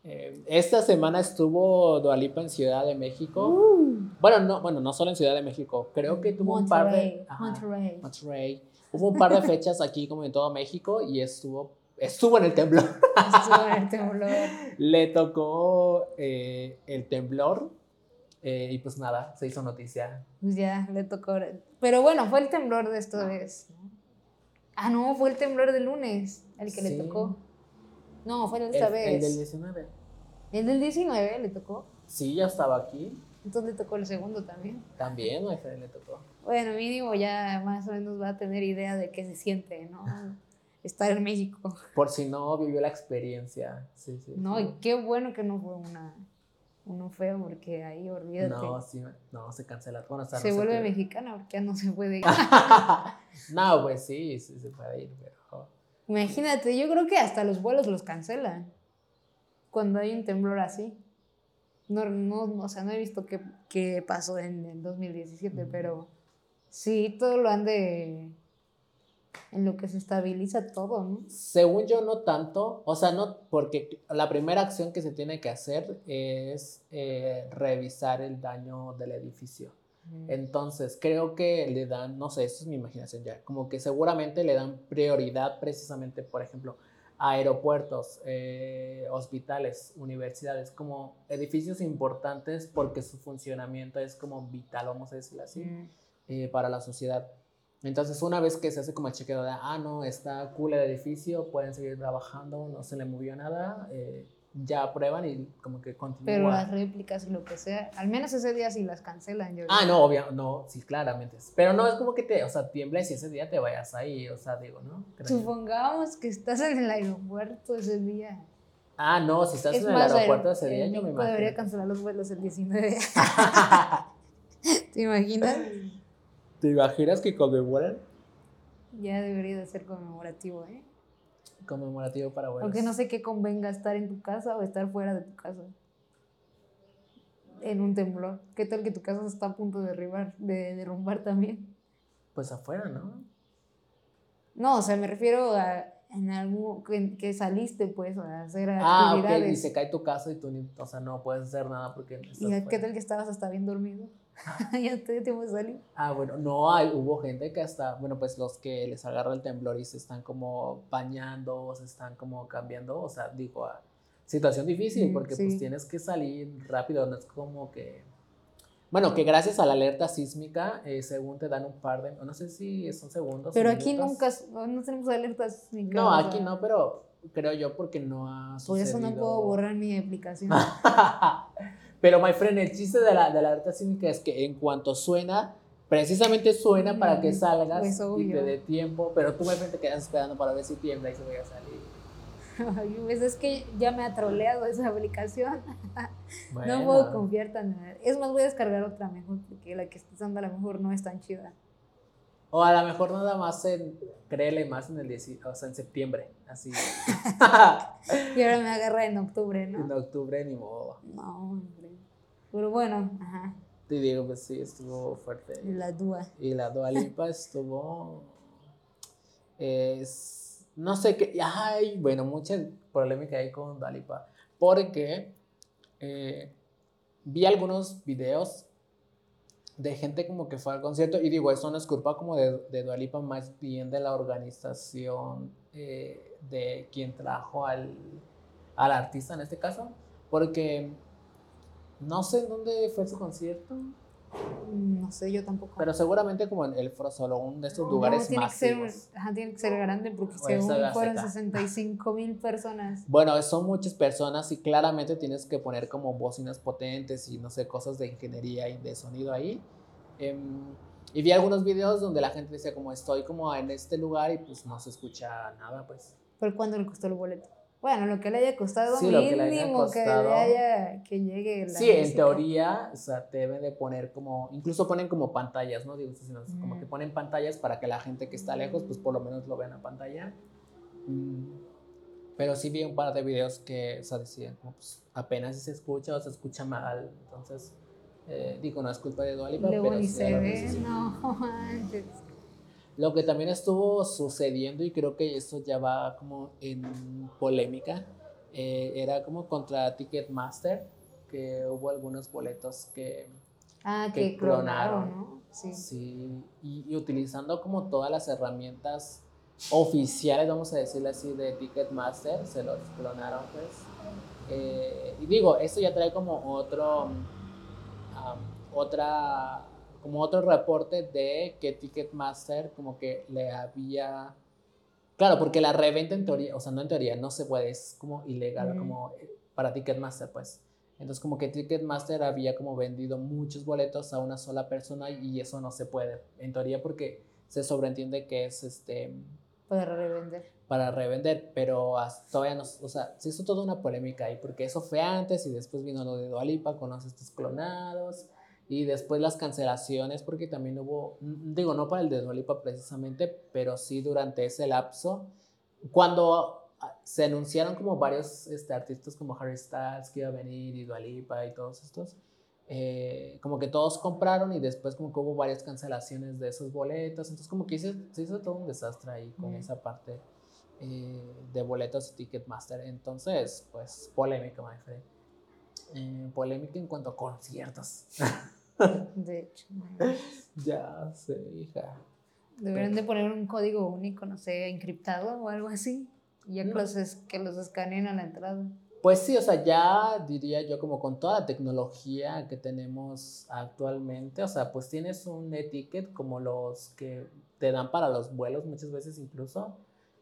Eh, esta semana estuvo Dualipa en Ciudad de México. Uh, Bueno, no, bueno, no solo en Ciudad de México, creo que tuvo un par de... Ajá, Monterrey. Monterrey. Hubo un par de fechas aquí como en todo México y estuvo, estuvo en el temblor. Estuvo en el temblor. Le tocó eh, el temblor eh, y pues nada, se hizo noticia. Pues ya le tocó. Pero bueno, fue el temblor de esta vez. ¿no? Ah, no, fue el temblor del lunes, el que Sí. le tocó. No, fue el de El, esta el vez. del 19. El del 19 le tocó. Sí, ya estaba aquí. Entonces le tocó el segundo también. También, my friend, le tocó. Bueno, mínimo ya más o menos va a tener idea de qué se siente, ¿no? Estar en México. Por si no vivió la experiencia. Sí, sí. No, sí. y qué bueno que no fue una, uno feo, porque ahí olvídate. No, sí, no, se cancela. Bueno, hasta se no sé vuelve mexicana porque ya no se puede ir. no, pues sí, sí se puede ir, pero. Imagínate, yo creo que hasta los vuelos los cancelan cuando hay un temblor así. No, no, o sea, no he visto qué, qué pasó en el 2017, pero sí, todo lo han de... En lo que se estabiliza todo, ¿no? Según yo, no tanto. O sea, no, porque la primera acción que se tiene que hacer es eh, revisar el daño del edificio. Entonces, creo que le dan, no sé, esto es mi imaginación ya, como que seguramente le dan prioridad precisamente, por ejemplo, a aeropuertos, eh, hospitales, universidades, como edificios importantes porque su funcionamiento es como vital, vamos a decirlo así, Mm. eh, para la sociedad. Entonces, una vez que se hace como el chequeo de, ah, no, está cool el edificio, pueden seguir trabajando, no se le movió nada, eh, ya aprueban y como que continúa. Pero las réplicas y lo que sea, al menos ese día sí las cancelan. Yo Ah, creo. no, obvio, no, sí, claramente. Pero no es como que te, o sea, tiembles y ese día te vayas ahí, o sea, digo, ¿no? Creo yo. Supongamos que estás en el aeropuerto ese día. Ah, no, si estás es en el aeropuerto aer- ese día, el yo me México debería imagino. cancelar los vuelos el 19. ¿Te imaginas? ¿Te imaginas que conmemoran? Ya debería de ser conmemorativo, ¿eh? Conmemorativo para vuelos. Aunque no sé qué convenga estar en tu casa o estar fuera de tu casa. En un temblor. ¿Qué tal que tu casa se está a punto de derribar, de derrumbar también? Pues afuera, ¿no? No, o sea, me refiero a en algún que, que saliste pues a hacer Ah, ok, y actividades. se cae tu casa y tú, ni, o sea, no puedes hacer nada porque estás ¿Y qué tal que estabas hasta bien dormido? ya te tiempo salir. Ah, bueno, no, hay, hubo gente que hasta, bueno, pues los que les agarra el temblor y se están como bañando, se están como cambiando, o sea, digo, ah, situación difícil porque sí. pues tienes que salir rápido, no es como que... Bueno, que gracias a la alerta sísmica, eh, según te dan un par de, no sé si son segundos. o Pero aquí minutos. nunca, no tenemos alertas ni No, aquí no, pero creo yo porque no ha Por eso no sucedido- puedo borrar mi aplicación. Pero, my friend, el chiste de la, de la alerta sísmica es que en cuanto suena, precisamente suena para que salgas pues, y te dé tiempo, pero tú, my friend, te quedas esperando para ver si tiembla y se vaya a salir. Ay, pues es que ya me ha troleado esa aplicación. No puedo confiar tan. Es más, voy a descargar otra mejor porque la que estoy usando a lo mejor no es tan chida. O a lo mejor nada más en, créele más en el 10 o sea, en septiembre, así. Y ahora me agarra en octubre, en ¿no? octubre ni modo. No. Pero bueno, ajá. Te digo, pues sí, estuvo fuerte. La duda. Y la Dua Lipa estuvo. Es. No sé qué. Ay, bueno, mucha polémica ahí con Dua Lipa. Porque eh, vi algunos videos de gente como que fue al concierto. Y digo, eso no es culpa como de, de Dua Lipa, más bien de la organización eh, de quien trajo al, al artista en este caso. Porque no sé en dónde fue su concierto. Mm, No sé, yo tampoco. Pero seguramente como en el uno de estos No, lugares tiene que, ser, masivos. ajá, tiene que ser grande porque esa según fueron seca. 65 mil personas. Bueno, son muchas personas y claramente tienes que poner como bocinas potentes y no sé, cosas de ingeniería y de sonido ahí. Em, y vi algunos videos donde la gente decía como estoy como en este lugar y pues no se escucha nada, pues. ¿Por cuánto le costó el boleto? Bueno, lo que le haya costado, Sí, lo que le haya mínimo que, costado. le haya, que llegue la Sí, en música. teoría, o sea, deben de poner como, incluso ponen como pantallas, ¿no? Digo, sino es como Mm. que ponen pantallas para que la gente que está lejos, pues por lo menos lo vean a pantalla. Mm, Pero sí vi un par de videos que, o sea, decían, como, pues, apenas se escucha o se escucha mal. Entonces, eh, digo, no es culpa de Dua Lipa, Luego pero ni sí se ve, no manches. Lo que también estuvo sucediendo, y creo que esto ya va como en polémica, eh, era como contra Ticketmaster, que hubo algunos boletos que Ah, que que clonaron, clonaron. ¿no? Sí. Sí, y, y utilizando como todas las herramientas oficiales, vamos a decirle así, de Ticketmaster, se los clonaron pues. Eh, y digo, esto ya trae como otro, um, otra, como otro reporte de que Ticketmaster como que le había... Claro, porque la reventa en teoría, o sea, no en teoría, no se puede, es como ilegal, Ujú. como eh, para Ticketmaster, pues. Entonces como que Ticketmaster había como vendido muchos boletos a una sola persona y eso no se puede, en teoría porque se sobreentiende que es este Para revender. para revender, pero todavía no, o sea, se hizo toda una polémica ahí porque eso fue antes y después vino lo de Dualipa con los estos clonados y después las cancelaciones porque también hubo, mm, digo, no para el de Dualipa precisamente, pero sí durante ese lapso, cuando ah, se anunciaron como varios este, artistas como Harry Styles que iba a venir y Dualipa y todos estos, eh, como que todos compraron y después como que hubo varias cancelaciones de esos boletos, entonces como que se, se hizo todo un desastre ahí con Mm. esa parte eh, de boletos y Ticketmaster, entonces pues polémica, my friend. Eh, polémica en cuanto a conciertos. De hecho. ya sé, hija. Deberían de poner un código único, no sé, encriptado o algo así. y Ya que, No. los, es- que los escaneen a la entrada. Pues sí, o sea, ya diría yo como con toda la tecnología que tenemos actualmente, o sea, pues tienes un etiquet como los que te dan para los vuelos muchas veces incluso.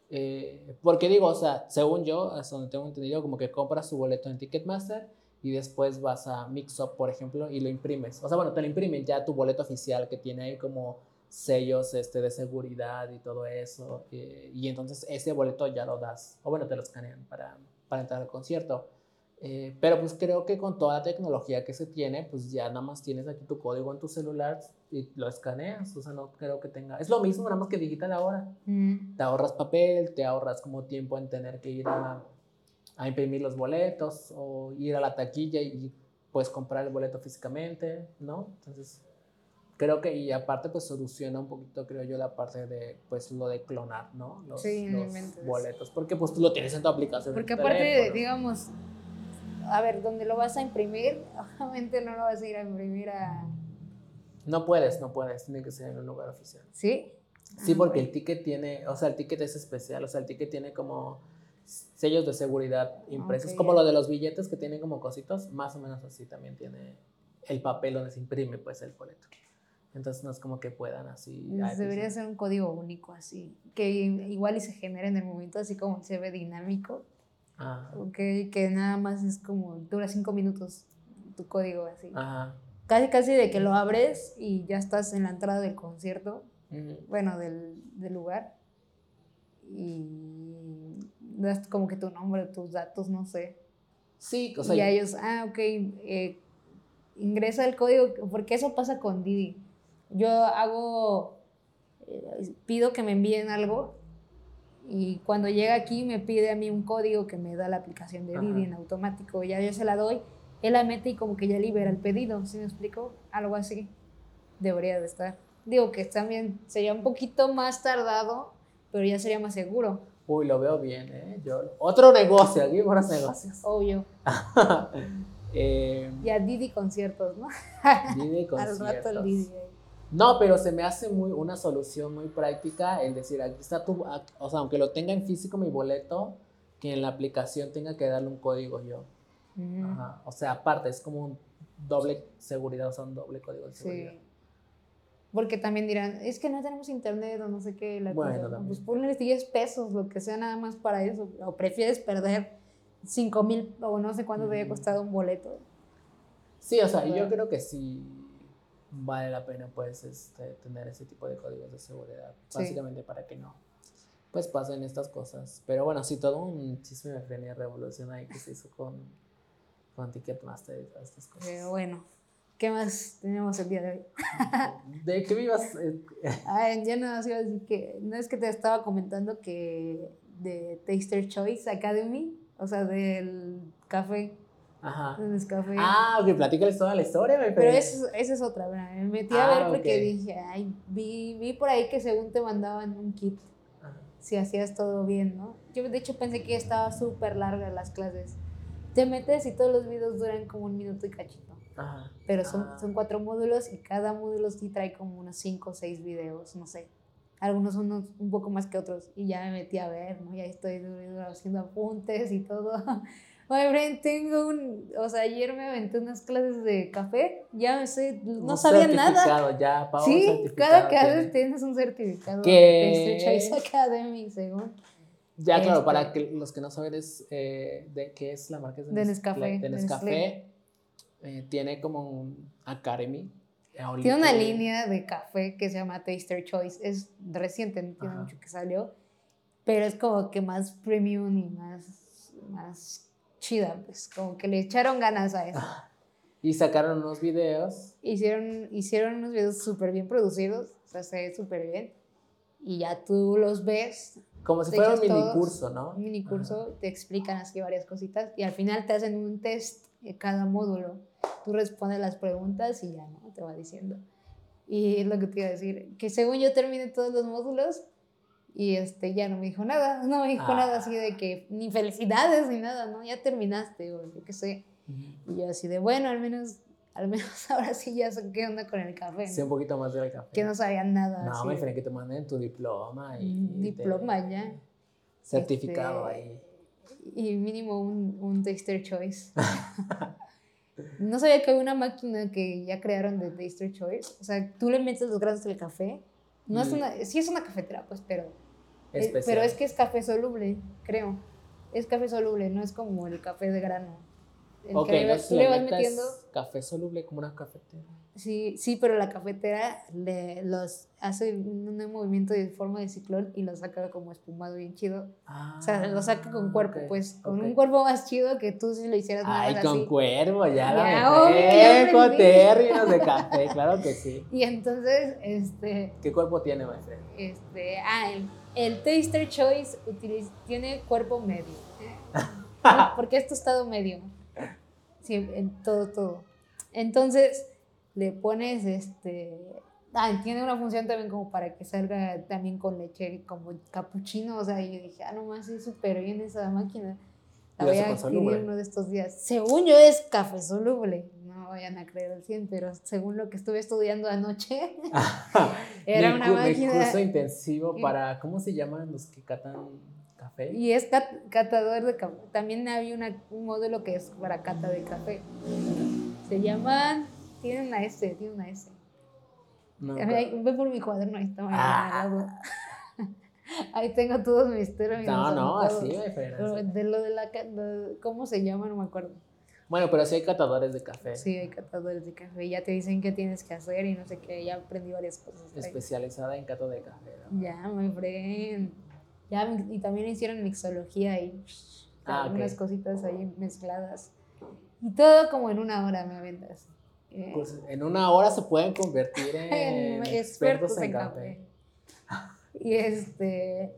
Eh, porque digo, o sea, según yo, hasta donde tengo entendido, como que compras tu boleto en Ticketmaster y después vas a Mixup, por ejemplo, y lo imprimes. O sea, bueno, te lo imprimen ya tu boleto oficial que tiene ahí como sellos este, de seguridad y todo eso. eh, y entonces ese boleto ya lo das, o bueno, te lo escanean para, para entrar al concierto. Eh, pero pues creo que con toda la tecnología que se tiene, pues ya nada más tienes aquí tu código en tu celular y lo escaneas. O sea, no creo que tenga... Es lo mismo, nada más que digital ahora. Mm. Te ahorras papel, te ahorras como tiempo en tener que ir a, a imprimir los boletos o ir a la taquilla y pues comprar el boleto físicamente, ¿no? Entonces, creo que y aparte pues soluciona un poquito, creo yo, la parte de pues lo de clonar, ¿no? Los, Sí, los boletos, porque pues tú lo tienes en tu aplicación. Porque aparte, teléfono. digamos, a ver, donde lo vas a imprimir, obviamente no lo vas a ir a imprimir a, No puedes, no puedes, tiene que ser en un lugar oficial. ¿Sí? Sí, Ah, porque el ticket tiene, o sea, el ticket es especial, o sea, el ticket tiene como sellos de seguridad impresos, Ok, como lo de los billetes que tienen como cositos, más o menos así también tiene el papel donde se imprime pues el boleto. Entonces no es como que puedan así. ay, pues, Debería ser un código único así, que igual y se genera en el momento así como se ve dinámico, Ajá, ok, que nada más es como dura cinco minutos tu código así. ajá. Casi casi de que lo abres y ya estás en la entrada del concierto, ujú. bueno, del, del lugar, y das como que tu nombre, tus datos, no sé. Sí, o sea, y a ellos, ah, ok, eh, ingresa el código, porque eso pasa con Didi. Yo hago, eh, pido que me envíen algo y cuando llega aquí me pide a mí un código que me da la aplicación de Didi Ajá. en automático. Ya yo se la doy, él la mete y como que ya libera el pedido, ¿sí me explico? Algo así debería de estar. Digo que también sería un poquito más tardado, pero ya sería más seguro, uy, lo veo bien, ¿eh? Yo, otro negocio, aquí buenos negocios. obvio. eh, Y a Didi conciertos, ¿no? Didi Al rato el conciertos. Didi. No, pero se me hace muy una solución muy práctica el decir, aquí está tu, o sea, aunque lo tenga en físico mi boleto, que en la aplicación tenga que darle un código yo. Ajá. O sea, aparte, es como un doble seguridad, o sea, un doble código de Sí. Porque también dirán, es que no tenemos internet o no sé qué. La Bueno, cosa. Pues ponle 10 pesos, lo que sea nada más para eso. O prefieres perder 5 mil o no sé cuánto te haya costado un boleto. Sí, o sea, yo creo que sí vale la pena, pues, este, tener ese tipo de códigos de seguridad, Sí. básicamente para que no, pues, pasen estas cosas. Pero bueno, sí, todo un chisme de revolución ahí que se hizo con, con Ticketmaster y todas estas cosas. Pero bueno, ¿qué más tenemos el día de hoy? ¿De qué vivas? eh, Ay, ya no, que, no es que te estaba comentando que de Taster Choice Academy, o sea, del café, Ajá. Nescafé. Ah, ok, platícales toda la historia, me Pero esa es, esa es otra, ¿verdad? me metí a Ah, ver porque dije, ay, vi, vi por ahí que según te mandaban un kit Ajá. si hacías todo bien, ¿no? Yo de hecho pensé que estaba súper larga las clases. Te metes y todos los videos duran como un minuto y cachito. Ajá. Pero son, Ah. son cuatro módulos y cada módulo sí trae como unos cinco o seis videos, no sé. Algunos unos un poco más que otros. Y ya me metí a ver, ¿no? Ya estoy haciendo apuntes y todo. Oye, Bren, tengo un... O sea, ayer me aventé unas clases de café. Ya me sé... No Un sabía nada. Ya, Pau, Sí, cada que haces tienes un certificado ¿Qué? de Choice Academy, según. Ya, claro, Este- para que los que no saben es, eh, de qué es la marca De Nes- Nescafé, De de Nescafé. Eh, tiene como un Academy. ahorita- Tiene una línea de café que se llama Taster Choice. Es reciente, no tiene Ajá. mucho que salió. Pero es como que más premium y más, más chida. Pues como que le echaron ganas a eso. Y sacaron unos videos. Hicieron, hicieron unos videos súper bien producidos. O sea, se ve súper bien. Y ya tú los ves. Como si fuera un mini curso, ¿no? Un mini curso. Te explican así varias cositas. Y al final te hacen un test de cada módulo. Tú respondes las preguntas y ya, ¿no? Te va diciendo. Y es lo que te iba a decir, que según yo terminé todos los módulos y este ya no me dijo nada, no me dijo Ah. nada así de que ni felicidades ni nada, ¿no? Ya terminaste o yo qué sé. Ujú. Y yo así de, bueno, al menos al menos ahora sí ya sé qué onda con el café. Sí, ¿no? un poquito más del café. Que no sabía nada. No, me refiero que te manden tu diploma y. un te- diploma ya. Certificado Este, ahí. Y mínimo un, un Taster Choice. no sabía que había una máquina que ya crearon de Taster Choice. O sea, tú le metes los granos del café. No es Y- una, sí es una cafetera, pues, pero, eh, Especial. pero es que es café soluble, creo. Es café soluble, no es como el café de grano. El que le, tú le vas metiendo. café soluble como una cafetera. Sí, sí, pero la cafetera le, los hace un, movimiento de forma de ciclón y lo saca como espumado bien chido. Ah, O sea, lo saca con cuerpo, ok, pues, con un cuerpo más chido que tú si lo hicieras nada Ay, más con así. cuervo, ya, Ya, la. Con términos de café, claro que sí. Y entonces, este, ¿Qué cuerpo tiene, friend? este, ah, el, el Taster Choice utiliza, tiene cuerpo medio. Porque es tostado medio. Sí, en todo, todo. Entonces, le pones este. Ah, tiene una función también como para que salga también con leche, como capuchino. O sea, yo dije, ah, nomás es súper bien esa máquina. La voy a adquirir uno de estos días. Según yo, es café soluble. No vayan a creer al 100, pero según lo que estuve estudiando anoche, era una máquina. curso intensivo para, ¿cómo se llaman los que catan café? Y es cat- catador de café. También había una- un módulo que es para cata de café. Se llaman. Tienen una S, tiene una S. No, Ve por mi cuaderno, ahí está. Ah. Ahí tengo todos mis términos. no, no, así, así. de lo de la. de- ¿Cómo se llama? No me acuerdo. Bueno, pero sí hay catadores de café Sí, hay catadores de café. Ya te dicen qué tienes que hacer y no sé qué. Ya aprendí varias cosas. ahí. especializada en cato de café. ¿no? Ya, my friend. Ya, y también hicieron mixología y Ah, ok. unas cositas ahí mezcladas. Y todo como en una hora me aventas. Pues en una hora se pueden convertir en, en expertos en café. Y este.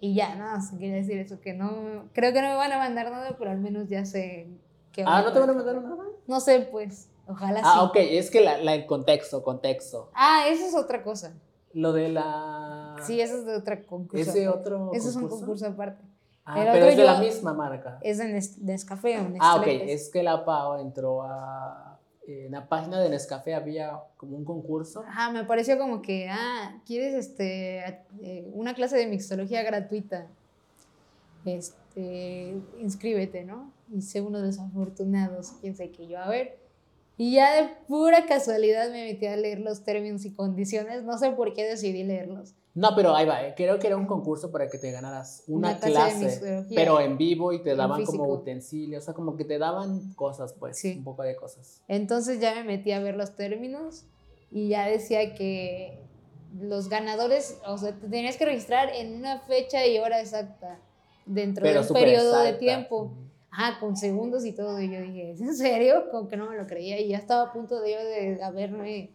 Y ya, nada, más quería decir eso, que no. Creo que no me van a mandar nada, pero al menos ya sé que. Ah, ¿no te van a mandar nada? No sé, pues. Ojalá Ah, sí. ok, es que la, la- el contexto, contexto. Ah, eso es otra cosa. Lo de la... Sí, eso es de otra concurso. ¿Ese otro Eso es un concurso? aparte. Ah, el pero es de la misma marca. Es de Nes- Nescafé. Ah, ok, pues. es que la PAO entró a... En la página de Nescafé había como un concurso. Ajá, me pareció como que, ah, ¿quieres este, eh, una clase de mixología gratuita? Este, inscríbete, ¿no? Y sé uno de los afortunados, quién sé que yo, a ver. Y ya de pura casualidad me metí a leer los términos y condiciones, no sé por qué decidí leerlos. No, pero ahí va, eh, creo que era un concurso para que te ganaras una, Una clase pero en vivo y te daban como utensilios, o sea, como que te daban cosas, pues, Sí. un poco de cosas. Entonces ya me metí a ver los términos y ya decía que los ganadores, o sea, te tenías que registrar en una fecha y hora exacta dentro Pero de un periodo de tiempo. Ah, con segundos y todo. Y yo dije, ¿es en serio? Como que no me lo creía. Y ya estaba a punto de yo de haberme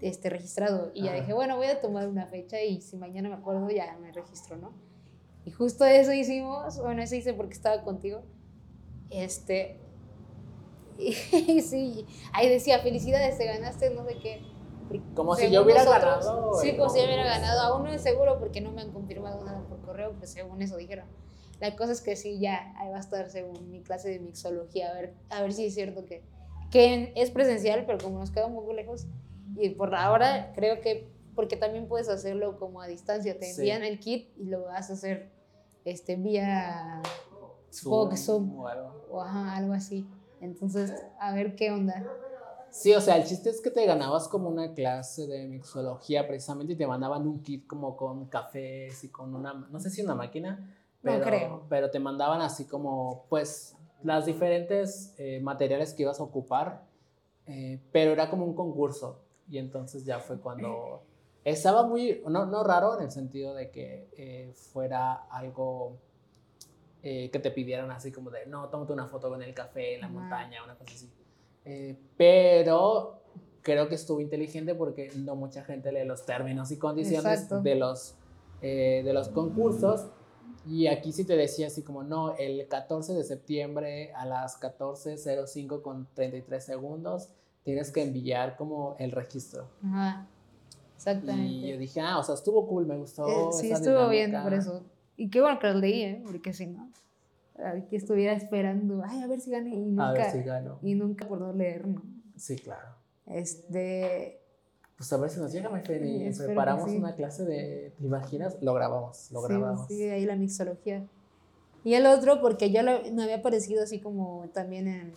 este, registrado. Y ya Ajá. dije, bueno, voy a tomar una fecha y si mañana me acuerdo ya me registro, ¿no? Y justo eso hicimos. Bueno, eso hice porque estaba contigo. Este. Y sí, ahí decía, felicidades, te ganaste no sé qué. Como si Según yo hubiera nosotros- ganado. Sí, como si yo hubiera ganado. Aún no es seguro porque no me han confirmado nada por correo, pero según eso dijeron. La cosa es que sí, ya, ahí va a estar según mi clase de mixología, a ver, a ver si es cierto que, que es presencial, pero como nos queda un poco lejos, y por ahora creo que, porque también puedes hacerlo como a distancia, te Sí. envían el kit y lo vas a hacer este, vía, Zoom, o algo. o ajá, algo así. Entonces, a ver qué onda. Sí, o sea, el chiste es que te ganabas como una clase de mixología precisamente y te mandaban un kit como con cafés y con una, no sé si una máquina, No pero, creo. pero te mandaban así como, pues, las diferentes eh, materiales que ibas a ocupar, eh, pero era como un concurso y entonces ya fue cuando estaba muy, no, no raro en el sentido de que eh, fuera algo eh, que te pidieran así como de, no, tómate una foto con el café en la Ajá. montaña, una cosa así. Eh, pero creo que estuvo inteligente porque no mucha gente lee los términos y condiciones Exacto. de los, eh, de los concursos. Y aquí sí te decía así como, no, el 14 de septiembre a las 14.05 con 33 segundos tienes que enviar como el registro. Ajá, exactamente. Y yo dije, ah, o sea, estuvo cool, me gustó. Eh, sí, esa estuvo bien dinámica. por eso. Y qué bueno que los leí, ¿eh? Porque si no, aquí estuviera esperando, ay, a ver si gane y nunca, A ver si gano. y nunca por no leer, ¿no? Sí, claro. Este, Pues a ver si nos llega, y espero que preparamos sí. una clase de, ¿te imaginas? Lo grabamos, lo sí, grabamos. sí, ahí la mixología. Y el otro, porque yo lo- me había aparecido así como también en,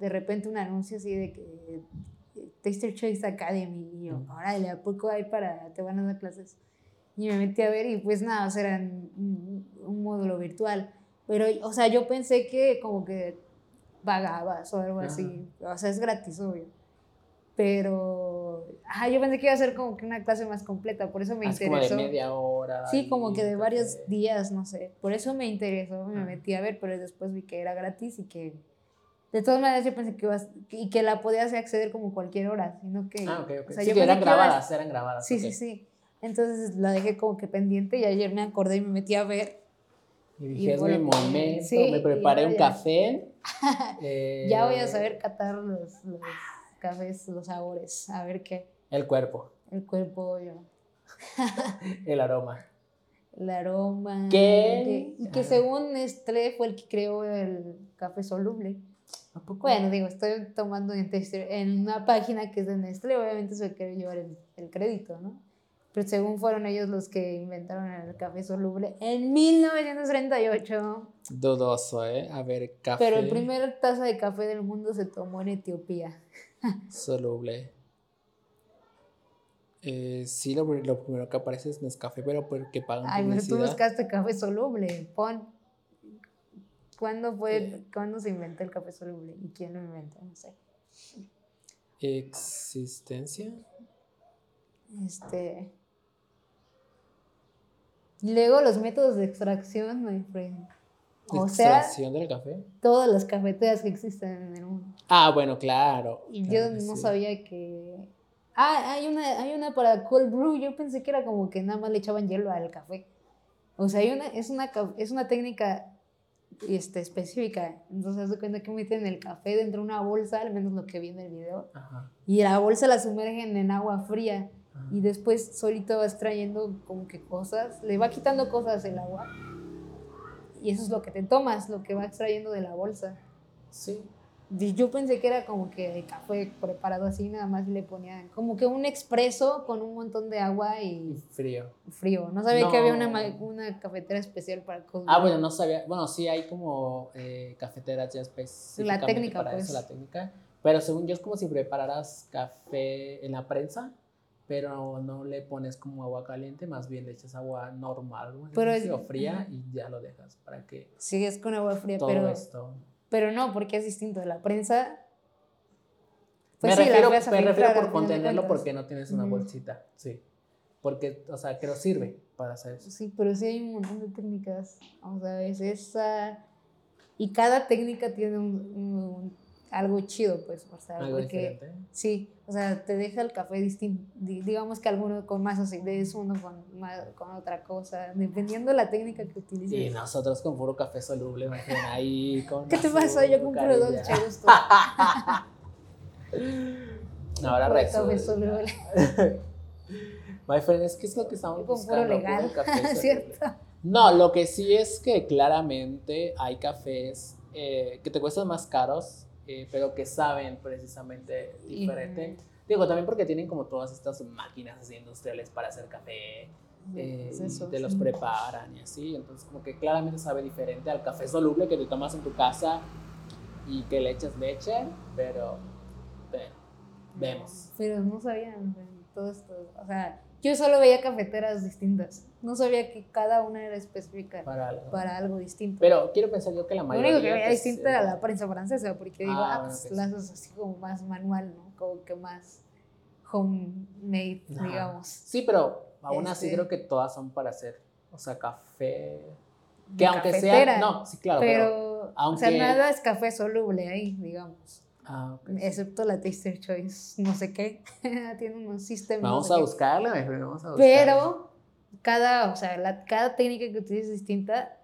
de repente un anuncio así de que eh, Taster Choice Academy, y yo, Mm. órale, ¿a poco hay para, te van a dar clases? Y me metí a ver y pues nada, o sea, era un, un módulo virtual. Pero, o sea, yo pensé que como que pagabas o algo así. O sea, es gratis, obvio. Pero, ajá, yo pensé que iba a ser como que una clase más completa, por eso me como interesó. de media hora. Sí, como que de varios días, no sé. Por eso me interesó, me Ah. metí a ver, pero después vi que era gratis y que... De todas maneras yo pensé que ibas, y que la podías acceder como cualquier hora, sino que... Ah, ok, ok. o sea, sí, yo que eran que grabadas, eran grabadas. Sí, ok. sí, sí. Entonces la dejé como que pendiente y ayer me acordé y me metí a ver. Y Y dije, es fue mi momento, sí, me y preparé un café. eh, Ya voy a saber catar los, los cafés, los sabores, a ver qué. El cuerpo, El cuerpo, yo. el aroma. El aroma. ¿Qué? que- y que Ajá. según Nestlé fue el que creó el café soluble. ¿A poco? Bueno, digo, estoy tomando en, en una página que es de Nestlé, obviamente se quiere llevar el, el crédito, ¿no? Pero según fueron ellos los que inventaron el café soluble en 1938. Dudoso, ¿eh? A ver, café Pero el primer taza de café del mundo se tomó en Etiopía. soluble. Eh, sí, lo, lo primero que aparece es Nescafé, pero porque pagan Ay, pero tú buscaste café soluble. Pon. ¿Cuándo fue, cuándo se inventó el café soluble? ¿Y quién lo inventó? No sé. Existencia. Este. Luego los métodos de extracción, my friend. O sea, Extracción del café. todas las cafeteras que existen en el mundo. Ah, bueno, claro. Y claro yo no sí. sabía que. Ah, hay una, hay una para cold brew. Yo pensé que era como que nada más le echaban hielo al café. O sea, hay una, es, una, es una técnica este, específica. Entonces, de cuenta que meten el café dentro de una bolsa, al menos lo que vi en el video. Ajá. Y la bolsa la sumergen en agua fría. ajá. Y después solito va extrayendo como que cosas. Le va quitando cosas el agua. Y eso es lo que te tomas, lo que va extrayendo de la bolsa. Sí. Yo pensé que era como que el café preparado así, nada más le ponían como que un expreso con un montón de agua Y y frío. frío. No sabía que había una, No. una cafetera especial para cold Ah, bueno, no sabía. Bueno, sí hay como eh, cafeteras ya específicamente técnica, para pues. eso, la técnica. Pero según yo es como si prepararas café en la prensa, pero no le pones como agua caliente, más bien le echas agua normal, ¿no? Pero es- o fría ajá. y ya lo dejas para que Sí, es con agua fría, todo pero, esto. Pero no, porque es distinto. La prensa. me Pues sí, la refiero, a me refiero por contenerlo porque no tienes una bolsita, sí. Porque, o sea, que no sirve para hacer eso. Sí, pero sí hay un montón de técnicas. O sea, es esa. Y cada técnica tiene un, un- algo chido, pues. O sea, Algo porque. diferente. Sí, o sea, te deja el café distinto. Digamos que alguno con más acidez, uno con, más- con otra cosa, dependiendo de la técnica que utilices. Y nosotros con puro café soluble, imagínate ahí con ¿Qué te pasa? Yo con puro dolce gusto. Ahora café resulta. soluble. My friend, es que es lo que estamos Con puro buscando. legal, puro café. ¿cierto? No, lo que sí es que claramente hay cafés eh, que te cuestan más caros, eh, pero que saben precisamente diferente. Digo, también porque tienen como todas estas máquinas así industriales para hacer café, eh, Es eso, y te los sí. preparan y así. Entonces, como que claramente sabe diferente al café soluble que te tomas en tu casa y que le echas leche, pero, pero vemos. Pero no sabía o sea, todo esto. O sea, yo solo veía cafeteras distintas. No sabía que cada una era específica Para algo. para algo distinto. Pero quiero pensar yo que la Lo mayoría. único que veía pues, distinta eh, era la prensa francesa, porque digo, Ah, ah, bueno, pues que la sí. haces así como más manual, ¿no? Como que más homemade, Ajá. digamos. Sí, pero aún así Este- creo que todas son para hacer, o sea, café. Que aunque cafetera, sea. No, sí, claro, pero. Pero, o sea, nada es café soluble ahí, digamos. Ah. Excepto la Taster Choice, no sé qué. Tiene unos sistemas. Vamos no a sé buscarle, mi friend, vamos a buscarle. Pero cada, o sea, la, cada técnica que utilices distinta,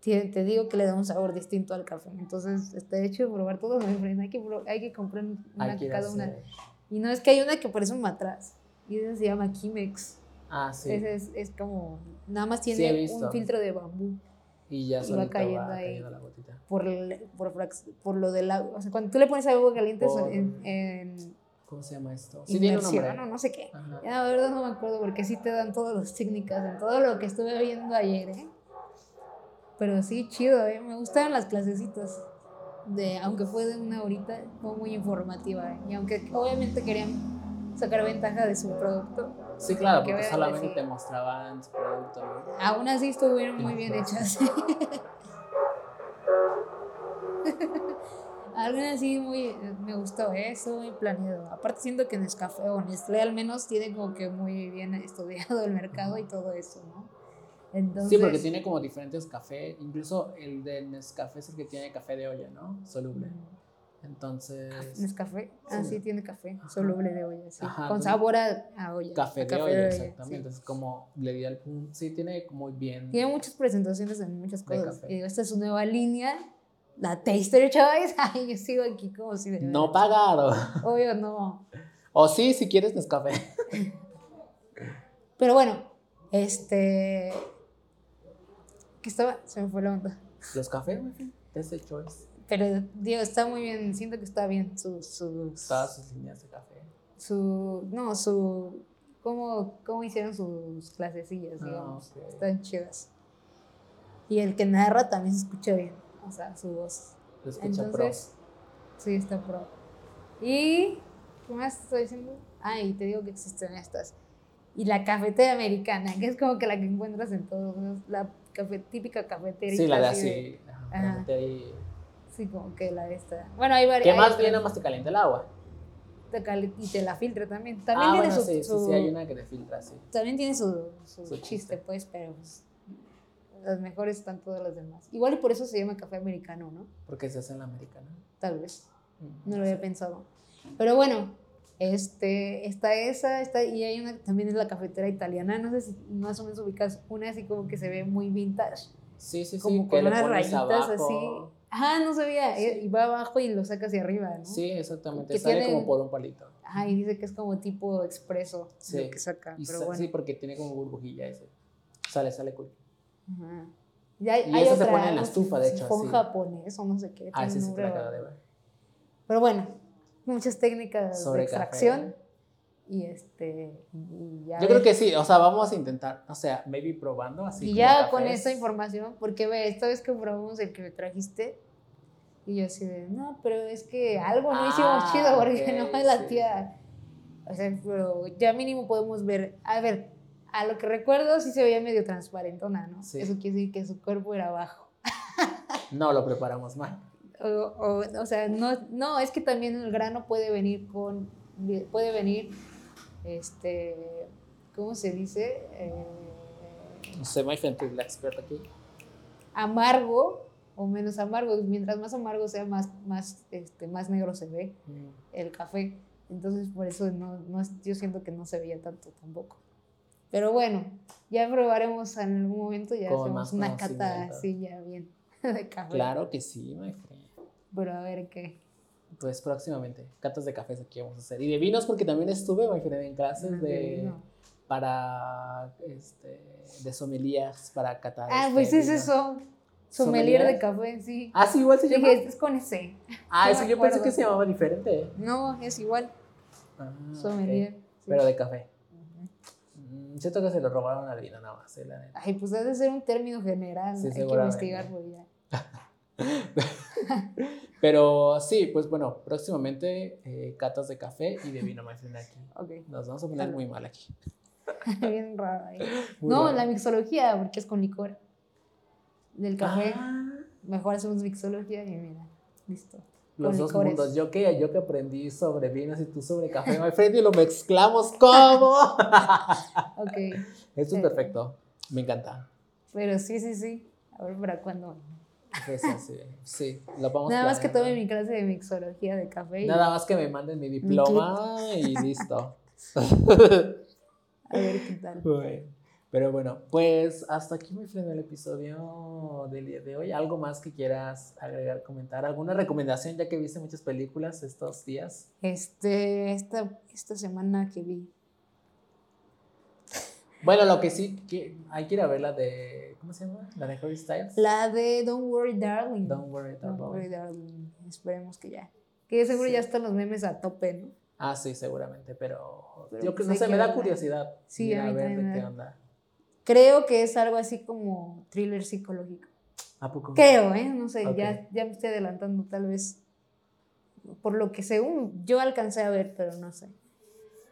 te, te digo que le da un sabor distinto al café. Entonces, está hecho de probar todo. Hay que, hay que comprar una Hay que cada una. Y no es que hay una que parece un matraz. Y esa se llama Kimex. Ah, sí. Ese es, es como, nada más Sí, tiene visto. un filtro de bambú. Y ya y va cayendo va ahí. cayendo la gotita. Por, por, por lo del agua. O sea, cuando tú le pones agua caliente Por- en, en ¿Cómo se llama esto? Sí, tiene un inmersión nombre. o no sé qué. Ajá. Ya, la verdad no me acuerdo porque sí te dan todas las técnicas en todo lo que estuve viendo ayer, ¿eh? Pero sí, chido, ¿eh? Me gustaron las clasecitas. De, aunque fue de una horita, fue muy informativa. ¿eh? Y aunque obviamente querían sacar ventaja de su producto, Sí, claro, Que porque solamente te mostraban su producto. ¿no? aún así estuvieron muy bien hechas. Aún así muy, me gustó eso, muy planeado. Aparte siento que Nescafé o Nestlé al menos tiene como que muy bien estudiado el mercado y todo eso, ¿no? Entonces, Sí, porque tiene como diferentes cafés. Incluso el de Nescafé es el que tiene café de olla, ¿no? Soluble. Entonces. Nescafé, ah, Sí. sí, tiene café, soluble de olla, sí. Ajá, con sabor a, a olla. Café a de olla, sí. exactamente. Entonces, como le di al punto. Sí, tiene muy bien. Tiene muchas presentaciones en muchas De cosas. café. Esta es su nueva línea, la Taster Choice. Ay, yo sigo aquí como si No veras. pagado. Obvio, no. O sí, si quieres Nescafé. Pero bueno, este. ¿Qué estaba? Se me fue la onda. Los cafés, güey. Ese choice. pero digo, está muy bien, siento que está bien sus... sus Todas sus líneas de café. su, no, su, cómo, cómo hicieron sus clasecillas, Ah, digamos, ok. están chidas. Y el que narra también se escucha bien, o sea, su voz. Escucha Entonces, sí, está pro. Y, ¿qué más estoy diciendo? Ah, y te digo que existen estas. Y la cafetera americana, que es como que la que encuentras en todos, ¿no? la cafe, típica pro. cafetera. Sí, la de así. Ajá. ahí. Sí, como que la de esta. Bueno, hay varias. Que hay más nada más te calienta el agua. Y te la filtra también. También ah, tiene bueno, su, sí, su- sí, hay una que te filtra, sí. también tiene su, su Su chiste, chiste. pues, pero pues, las mejores están todas las demás. Igual y por eso se llama café americano, ¿no? Porque se hace en la americana. Tal vez. Mm, No lo había pensado. Pero bueno, este, está esa, está, y hay una, también es la cafetera italiana, no sé si más o menos ubicas, una así como que se ve muy vintage, Sí, sí, sí. como con unas rayitas abajo. así. Ajá, no sabía, eh, y va abajo y lo saca hacia arriba, ¿no? Sí, exactamente. Que Sale tiene- como por un palito. Ajá, y dice que es como tipo expreso Sí. lo que saca, pero sa- bueno. Sí, porque tiene como burbujilla ese. Sale, sale cool. Ajá. Y, hay, Y hay eso se otra, pone en la estufa, de hecho, así. japonés o no sé qué. Ah, sí, sí, te la acabo de ver. Pero bueno, muchas técnicas Sobre de extracción. café. Y este, y ya Yo creo ves. que sí, o sea, vamos a intentar, o sea, maybe probando así. y ya con cafés. esta información, porque ve, esta vez que probamos el que me trajiste, y yo así de, no, pero es que algo no hicimos Ah, chido porque ok, no es la sí. tía. O sea, pero ya mínimo podemos ver, a ver, a lo que recuerdo sí se veía medio transparentona, ¿no? Sí. Eso quiere decir que su cuerpo era bajo. No, lo preparamos mal. O, o, o sea, no, no, es que también el grano puede venir con, puede venir, este, ¿cómo se dice? Eh, No sé, my friend, la experta aquí. amargo o menos amargo. Mientras más amargo sea, más, más, este, más negro se ve Mm. el café. Entonces, por eso no, no yo siento que no se veía tanto tampoco. Pero bueno, ya probaremos en algún momento, ya Con hacemos una cata así ya bien de café. Claro que sí, my friend. Pero a ver qué. Pues próximamente, catas de cafés aquí vamos a hacer. Y de vinos, porque también estuve, my friend, en clases de. vino. para. Este. de sommeliers, para catar. Ah, este pues es eso. Sommelier ¿Sommelier? de café, sí. Ah, sí, igual se llama. Dije, es con ese. Ah, no eso yo pensé que se llamaba diferente. No, es igual. Ah, Sommelier. sí. Pero de café. Siento que se lo robaron al vino nada más, eh, la neta. Ay, pues debe ser un término general. Sí, Hay que seguramente. investigarlo ya. Pero sí, pues bueno, próximamente eh, catas de café y de vino, friend, aquí. Ok. Nos vamos a poner muy mal aquí. Bien raro ahí. Muy no, raro. la mixología, porque es con licor. Del café. Ah, Mejor hacemos mixología y mira, listo. Los dos licores. mundos. Yo que, yo que aprendí sobre vinos y tú sobre café, my friend, y lo mezclamos como. Ok. Esto es Sí. perfecto. Me encanta. Pero sí, sí, sí. A ver para cuándo. Pues, sí, sí, lo vamos Nada más que tome mi clase de mixología de café. y Nada más que me manden mi diploma y listo. A ver qué tal. Bueno, Pero bueno, pues hasta aquí me frena el episodio del día de hoy. ¿Algo más que quieras agregar, comentar? ¿Alguna recomendación ya que viste muchas películas estos días? Este, esta, esta semana que vi. Bueno, lo que sí, que hay que ir a ver la de, ¿cómo se llama? La de Harry Styles. La de Don't Worry Darling. Don't worry Don't about Worry. Darling. Esperemos que ya. Que seguro Sí. ya están los memes a tope, ¿no? Ah, sí, seguramente, pero, Pero yo que pues no sé, me da curiosidad Sí, ir a a ver de qué da. onda. Creo que es algo así como thriller psicológico. ¿A poco? Creo, ¿eh? No sé, ya, ya me estoy adelantando tal vez. Por lo que según yo alcancé a ver, pero no sé.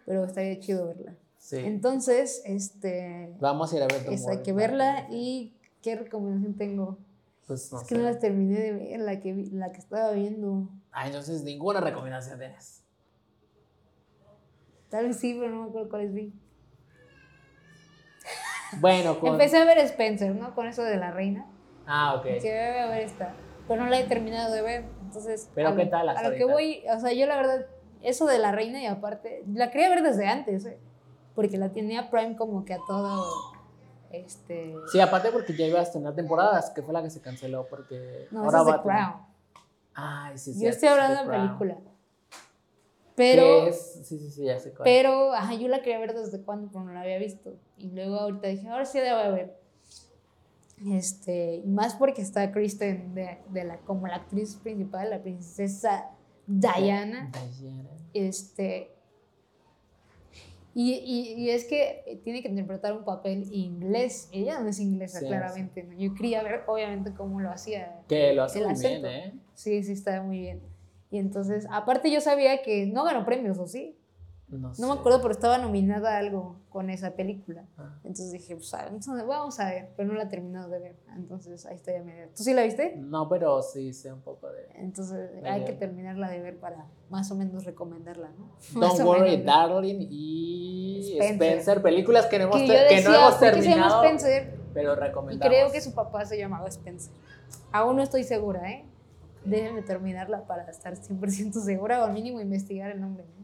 Pero estaría chido verla. Sí. Entonces, este, Vamos a ir a ver esa hay que verla y qué recomendación tengo. Pues no es que sé. no las terminé de ver, la que, la que estaba viendo. Ah, entonces ninguna recomendación tienes. Tal vez sí, pero no me acuerdo cuáles vi. Bueno, con... Empecé a ver Spencer, ¿no? Con eso de la reina. Ah, ok. Que a ver esta. Pero no la he terminado de ver. Entonces. Pero a ¿qué tal A lo que voy, o sea, yo la verdad, eso de la reina y aparte, la quería ver desde antes, ¿eh? Porque la tenía Prime como que a todo. Este. Sí, aparte porque ya ibas a tener temporadas, que fue la que se canceló porque No, ahora esa es va The tener- Crown. Ay, sí, Yo cierto, estoy hablando de película. ¿Qué Pero. es? Sí, sí, sí, ya sé cuál. Pero, ajá, yo la quería ver desde cuando, pero no la había visto. Y luego ahorita dije, ahora sí la voy a ver. Este, más porque está Kristen de, de la, como la actriz principal, la princesa Diana. Diana. Este, y, y, y es que tiene que interpretar un papel inglés. Ella no es inglesa, Sí, claramente. Yo quería ver, obviamente, cómo lo hacía. Que lo hace muy bien. ¿eh? Sí, sí, está muy bien. Y entonces, aparte yo sabía que no ganó premios, ¿o sí? No, No sé. me acuerdo, pero estaba nominada a algo con esa película. Ah. Entonces dije, pues a entonces vamos a ver, pero no la he terminado de ver. Entonces ahí está ya media. ¿Tú sí la viste? No, pero sí sé un poco de. Entonces Medio. hay que terminarla de ver para más o menos recomendarla, ¿no? Don't Worry, menos. Darling y Spencer. Spencer. películas que no hemos, Que yo que decía, no hemos ¿por qué se llama terminado, Spencer? pero Y recomendamos. creo que su papá se llamaba Spencer. Aún no estoy segura, ¿eh? Déjenme terminarla para estar 100% segura o al mínimo investigar el nombre, ¿no?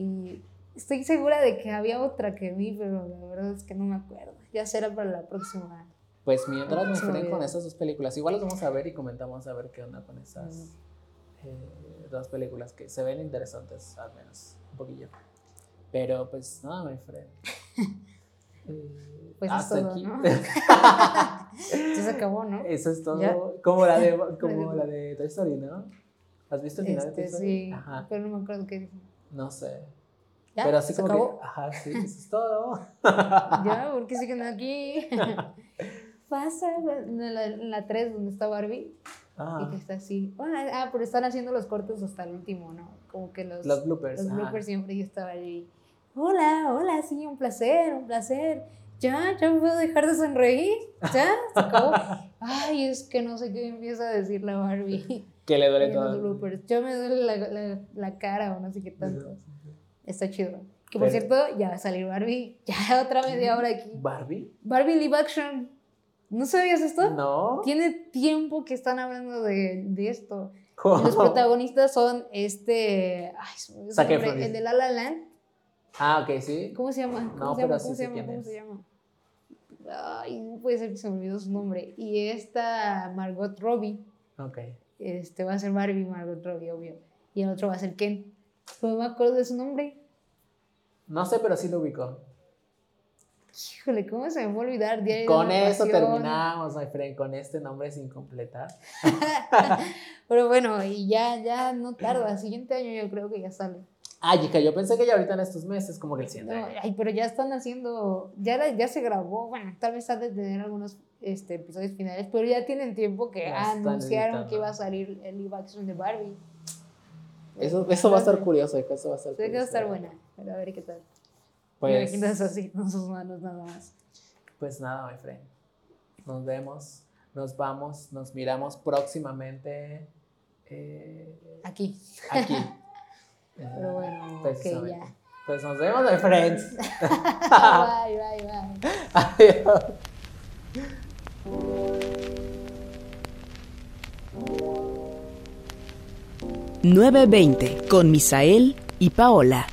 Y estoy segura de que había otra que vi, pero la verdad es que no me acuerdo. Ya será para la próxima. Pues mientras enfrenten bien. con esas dos películas, igual las vamos a ver y comentamos a ver qué onda con esas Mm. eh, dos películas que se ven interesantes, al menos un poquillo. Pero pues nada, my friend. Eh, Pues es hasta todo, aquí. ¿no? Se acabó, ¿no? Eso es todo. Ya. Como la de como la de Toy Story, ¿no? ¿Has visto el final de Toy Este, Story? sí, Ajá. pero no me acuerdo qué. No sé. ¿Ya? Pero así ¿Se como acabó? que, ajá, sí, eso es todo. ¿Ya? ¿Por qué siguen aquí? Pasa en la, en la 3 donde está Barbie y Ajá. que está así. Ah, ah, pero están haciendo los cortes hasta el último, ¿no? Como que los, Los bloopers. los ajá. bloopers siempre yo estaba allí. Hola, hola, sí, un placer, un placer. Ya, ya me puedo dejar de sonreír. Ya, se acabó. Ay, es que no sé qué empieza a decir la Barbie. Que le duele todo. Ya me duele la, la, la cara o no sé qué tanto. Está chido. Que por Pero- cierto, ya va a salir Barbie. Ya otra media hora aquí. ¿Barbie? Barbie live action. ¿No sabías esto? No. Tiene tiempo que están hablando de, de esto. ¿Cómo? Los protagonistas son este. Ay, su nombre, el de La La Land. Ah, ok, sí. ¿Cómo se llama? ¿Cómo No, se llama? pero ¿Cómo sí se sé llama? ¿Cómo es. se llama? Ay, no puede ser que se me olvidó su nombre. Y esta Margot Robbie. Ok. Este va a ser Barbie, Margot Robbie, obvio. Y el otro va a ser Ken. Pues no me acuerdo de su nombre. No sé, pero sí lo ubico. Híjole, ¿cómo se me fue a olvidar? Diario Con eso terminamos, my friend, con este nombre sin completar. Pero bueno, y ya, ya no tarda. Siguiente año yo creo que ya sale. Ay, chica, yo pensé que ya ahorita en estos meses, como que el No, siguiente. ay, pero ya están haciendo, ya, la- ya se grabó, bueno, tal vez ha de tener algunos este, episodios finales, pero ya tienen tiempo que Ya anunciaron que iba a salir el live action de Barbie. Eso, eso va a estar curioso, eso va a estar que va a estar curioso. buena, pero a ver qué tal. Pues, Pues, así con sus manos nada más. pues nada, my friend. Nos vemos, nos vamos, nos miramos próximamente eh, Aquí. aquí. Pero bueno, ok, Precisamente. ya. Pues nos vemos, my friends. bye, bye, bye. Adiós. Nueve veinte con Misael y Paola.